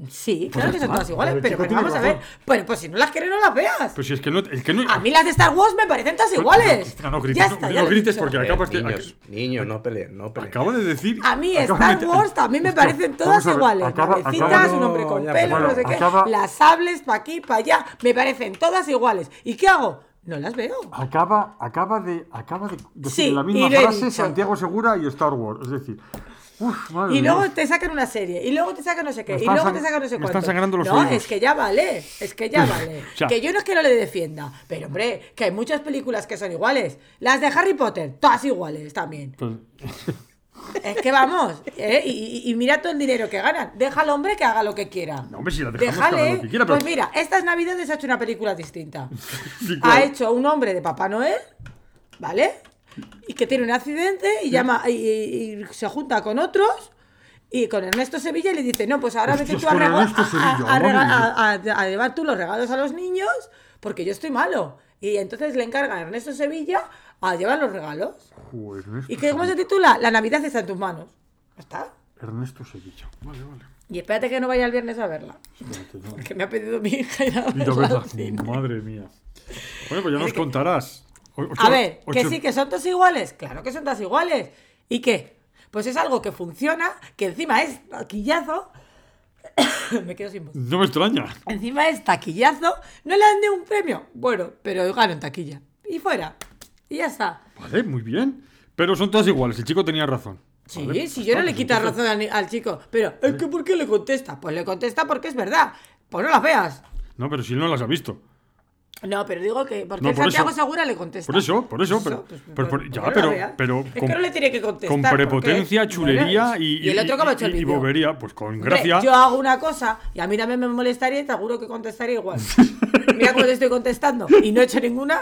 Sí, claro que son todas iguales, pero, vamos a ver. Bueno, pues si no las quieres, no las veas. Pues si es que no. Es que no A mí las de Star Wars me parecen todas No, iguales. Cristina, no grites, Ya no- está, no ya he grites porque Eh, acabas de- niños, niños, no peleen, no peleen. Acabo de decir. A mí Star de- Wars también me parecen todas ver, iguales. acaba- Navecitas, acaba- un hombre con No, ya, pelo, bueno, no sé qué. acaba- Las sables pa' aquí, pa' allá. Me parecen todas iguales. ¿Y qué hago? No las veo. Acaba, acaba de, acaba de decir Sí, la y misma frase. Santiago Segura y Star Wars. Es decir, uf, madre Y luego te sacan una serie, y luego te sacan no sé qué, Me y luego te sacan no sé me cuánto. están sangrando los no, es que ya vale, es que ya vale. Que yo no es que no le defienda, pero hombre, que hay muchas películas que son iguales. Las de Harry Potter, todas iguales también. Pues- Es que vamos, ¿eh? y, y- y mira todo el dinero que ganan. Deja al hombre que haga lo que quiera. No, hombre, si la dejamos que haga Déjale. lo que quiera, pero- Pues mira, estas navidades ha hecho una película distinta. (laughs) Sí, claro. Ha hecho un hombre de Papá Noel, ¿vale? Y que tiene un accidente y llama y, y- y se junta con otros y con Ernesto Sevilla y le dice, no, pues ahora vete tú a, a- a- a llevar tú los regalos a los niños porque yo estoy malo. Y entonces le encarga a Ernesto Sevilla a llevar los regalos. Joder, ¿Y que, cómo se titula? La Navidad está en tus manos. ¿Ya está? Ernesto Sevilla. Vale, vale. Y espérate que no vaya el viernes a verla. Espérate, (laughs) no. Porque me ha pedido mi hija ir a Y verla madre mía. Bueno, pues ya nos contarás. Ocho- A ver, que ocho- sí, que son todos iguales. Claro que son todos iguales. ¿Y qué? Pues es algo que funciona, que encima es taquillazo. (coughs) me quedo sin voz. No me extraña. Encima es taquillazo. No le dan ni un premio. Bueno, pero gano en taquilla. Y fuera. Y ya está. Vale, muy bien. Pero son todas iguales. El chico tenía razón. Sí, Vale, si yo no le quito entonces- razón al, al chico. Pero, ¿es que por qué le contesta? Pues le contesta porque es verdad. Pues no las veas. No, pero si no las ha visto. No, pero digo que porque No, el por Santiago eso. Segura le contesta. Por eso, por eso, pero- pues, pero- pues, por- ya, pero- pero Es con- que no le tiene que contestar. Con prepotencia, chulería Bueno, y, y el otro como ha hecho el y- y bobería, pues con Hombre, gracia. yo hago una cosa y a mí también me molestaría y te seguro que contestaría igual. (laughs) Mira cómo te estoy contestando y no he hecho ninguna.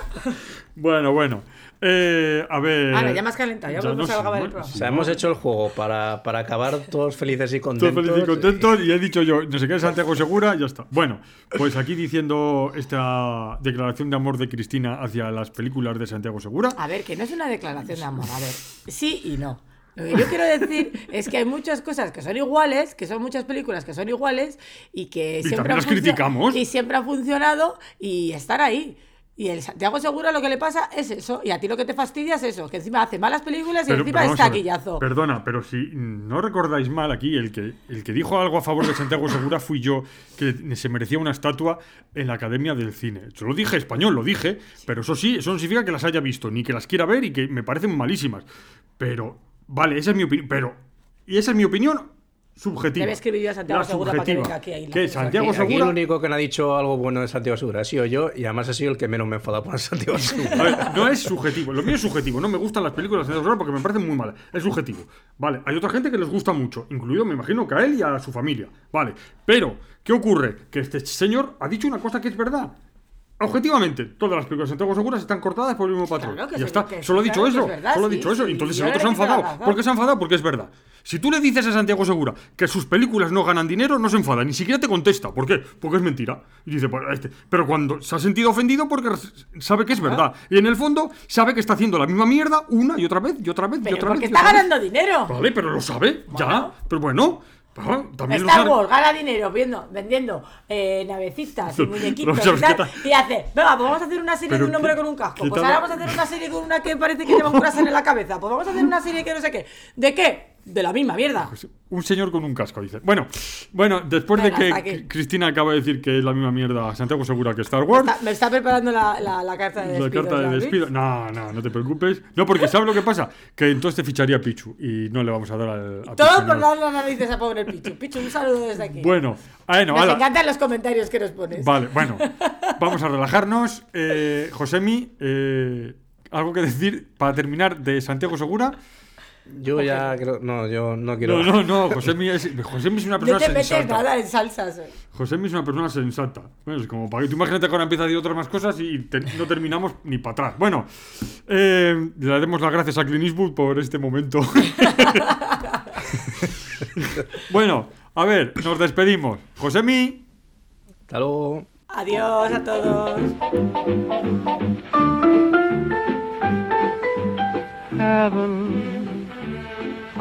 Bueno, bueno. Eh, a ver. Ahora, ya me has calentado, ya podemos no sé, acabar el programa. O sea, hemos hecho el juego para, para acabar todos felices y Todos contentos. felices y contentos y he dicho yo, no sé qué, Santiago Segura, ya está. Bueno, pues aquí diciendo esta declaración de amor de Cristina hacia las películas de Santiago Segura. A ver, que no es una declaración de amor. A ver, sí y no. Lo que yo quiero decir es que hay muchas cosas que son iguales, que son muchas películas que son iguales y que siempre también han las funcio- criticamos. y siempre han funcionado y están ahí. Y el Santiago Segura lo que le pasa es eso. Y a ti lo que te fastidia es eso, que encima hace malas películas y Pero- encima pero es taquillazo. Perdona, pero si no recordáis mal aquí, el que, el que dijo algo a favor de Santiago Segura fui yo, que se merecía una estatua en la Academia del Cine. Yo lo dije español, lo dije, pero eso sí, eso no significa que las haya visto, ni que las quiera ver y que me parecen malísimas. Pero, vale, esa es mi opinión. Pero, y esa es mi opinión subjetiva. Debe escribir yo a Santiago La Segura para que subjetiva. venga aquí. Que Aquí- Santiago Aquí, aquí el Segura. único que no ha dicho algo bueno de Santiago Segura ha sido yo y además ha sido el que menos me he enfadado por Santiago Segura. (laughs) A ver, no es subjetivo, lo mío es subjetivo. No me gustan las películas de Santiago Segura porque me parecen muy malas. Es subjetivo. Vale, hay otra gente que les gusta mucho, incluido me imagino que a él y a su familia. Vale, pero, ¿qué ocurre? Que este señor ha dicho una cosa que es verdad. Objetivamente, todas las películas de Santiago Segura están cortadas por el mismo patrón. Claro sí, ya está. que sí, Solo ha dicho claro eso. es verdad, solo sí, dicho eso. sí, Entonces el otro se ha enfadado. ¿Por qué se ha enfadado? Porque es verdad. Si tú le dices a Santiago Segura que sus películas no ganan dinero, no se enfada, ni siquiera te contesta. ¿Por qué? Porque es mentira. Y dice, pues, este. Pero cuando se ha sentido ofendido porque sabe que es verdad. Y en el fondo sabe que está haciendo la misma mierda una y otra vez y otra vez y otra porque vez. y está otra vez. ganando dinero. Vale, pero lo sabe, ya. Pero bueno, ah, también Star. Wars gana dinero viendo, vendiendo eh, navecitas y (laughs) muñequitos ¿sabes y tal. hace, venga, pues vamos a hacer una serie de un hombre con un casco. Pues ahora vamos a hacer una serie con una que parece que lleva un corazón en la cabeza. Pues vamos a hacer una serie que no sé qué. ¿De qué? De la misma mierda. Pues Un señor con un casco, dice. Bueno, bueno, después Venga, de que. Cristina acaba de decir que es la misma mierda Santiago Segura que Star Wars. Está- me está preparando la, la, la carta de La despido. carta de despido. No, no, no te preocupes. No, porque ¿sabes lo que pasa? Que entonces te ficharía Pichu y no le vamos a dar al. a Todo Pichu, por darle las narices a pobre Pichu. Pichu, un saludo desde aquí. Bueno, bueno, Nos ala. encantan los comentarios que nos pones. Vale, bueno. (laughs) Vamos a relajarnos. Eh, Josemi, eh, ¿algo que decir para terminar de Santiago Segura? Yo ya creo. No, yo no quiero. No, no, no. Josemi es, Josemi es una No persona te metes sensata. nada en salsas. eh. Josemi es una persona sensata. Bueno, es como para que tú imagínate que ahora empieza a decir otras más cosas y te- no terminamos ni para atrás. Bueno, eh, le damos las gracias a Clint Eastwood por este momento. (laughs) bueno, a ver, nos despedimos. Josemi. Hasta luego. Adiós a todos. heaven.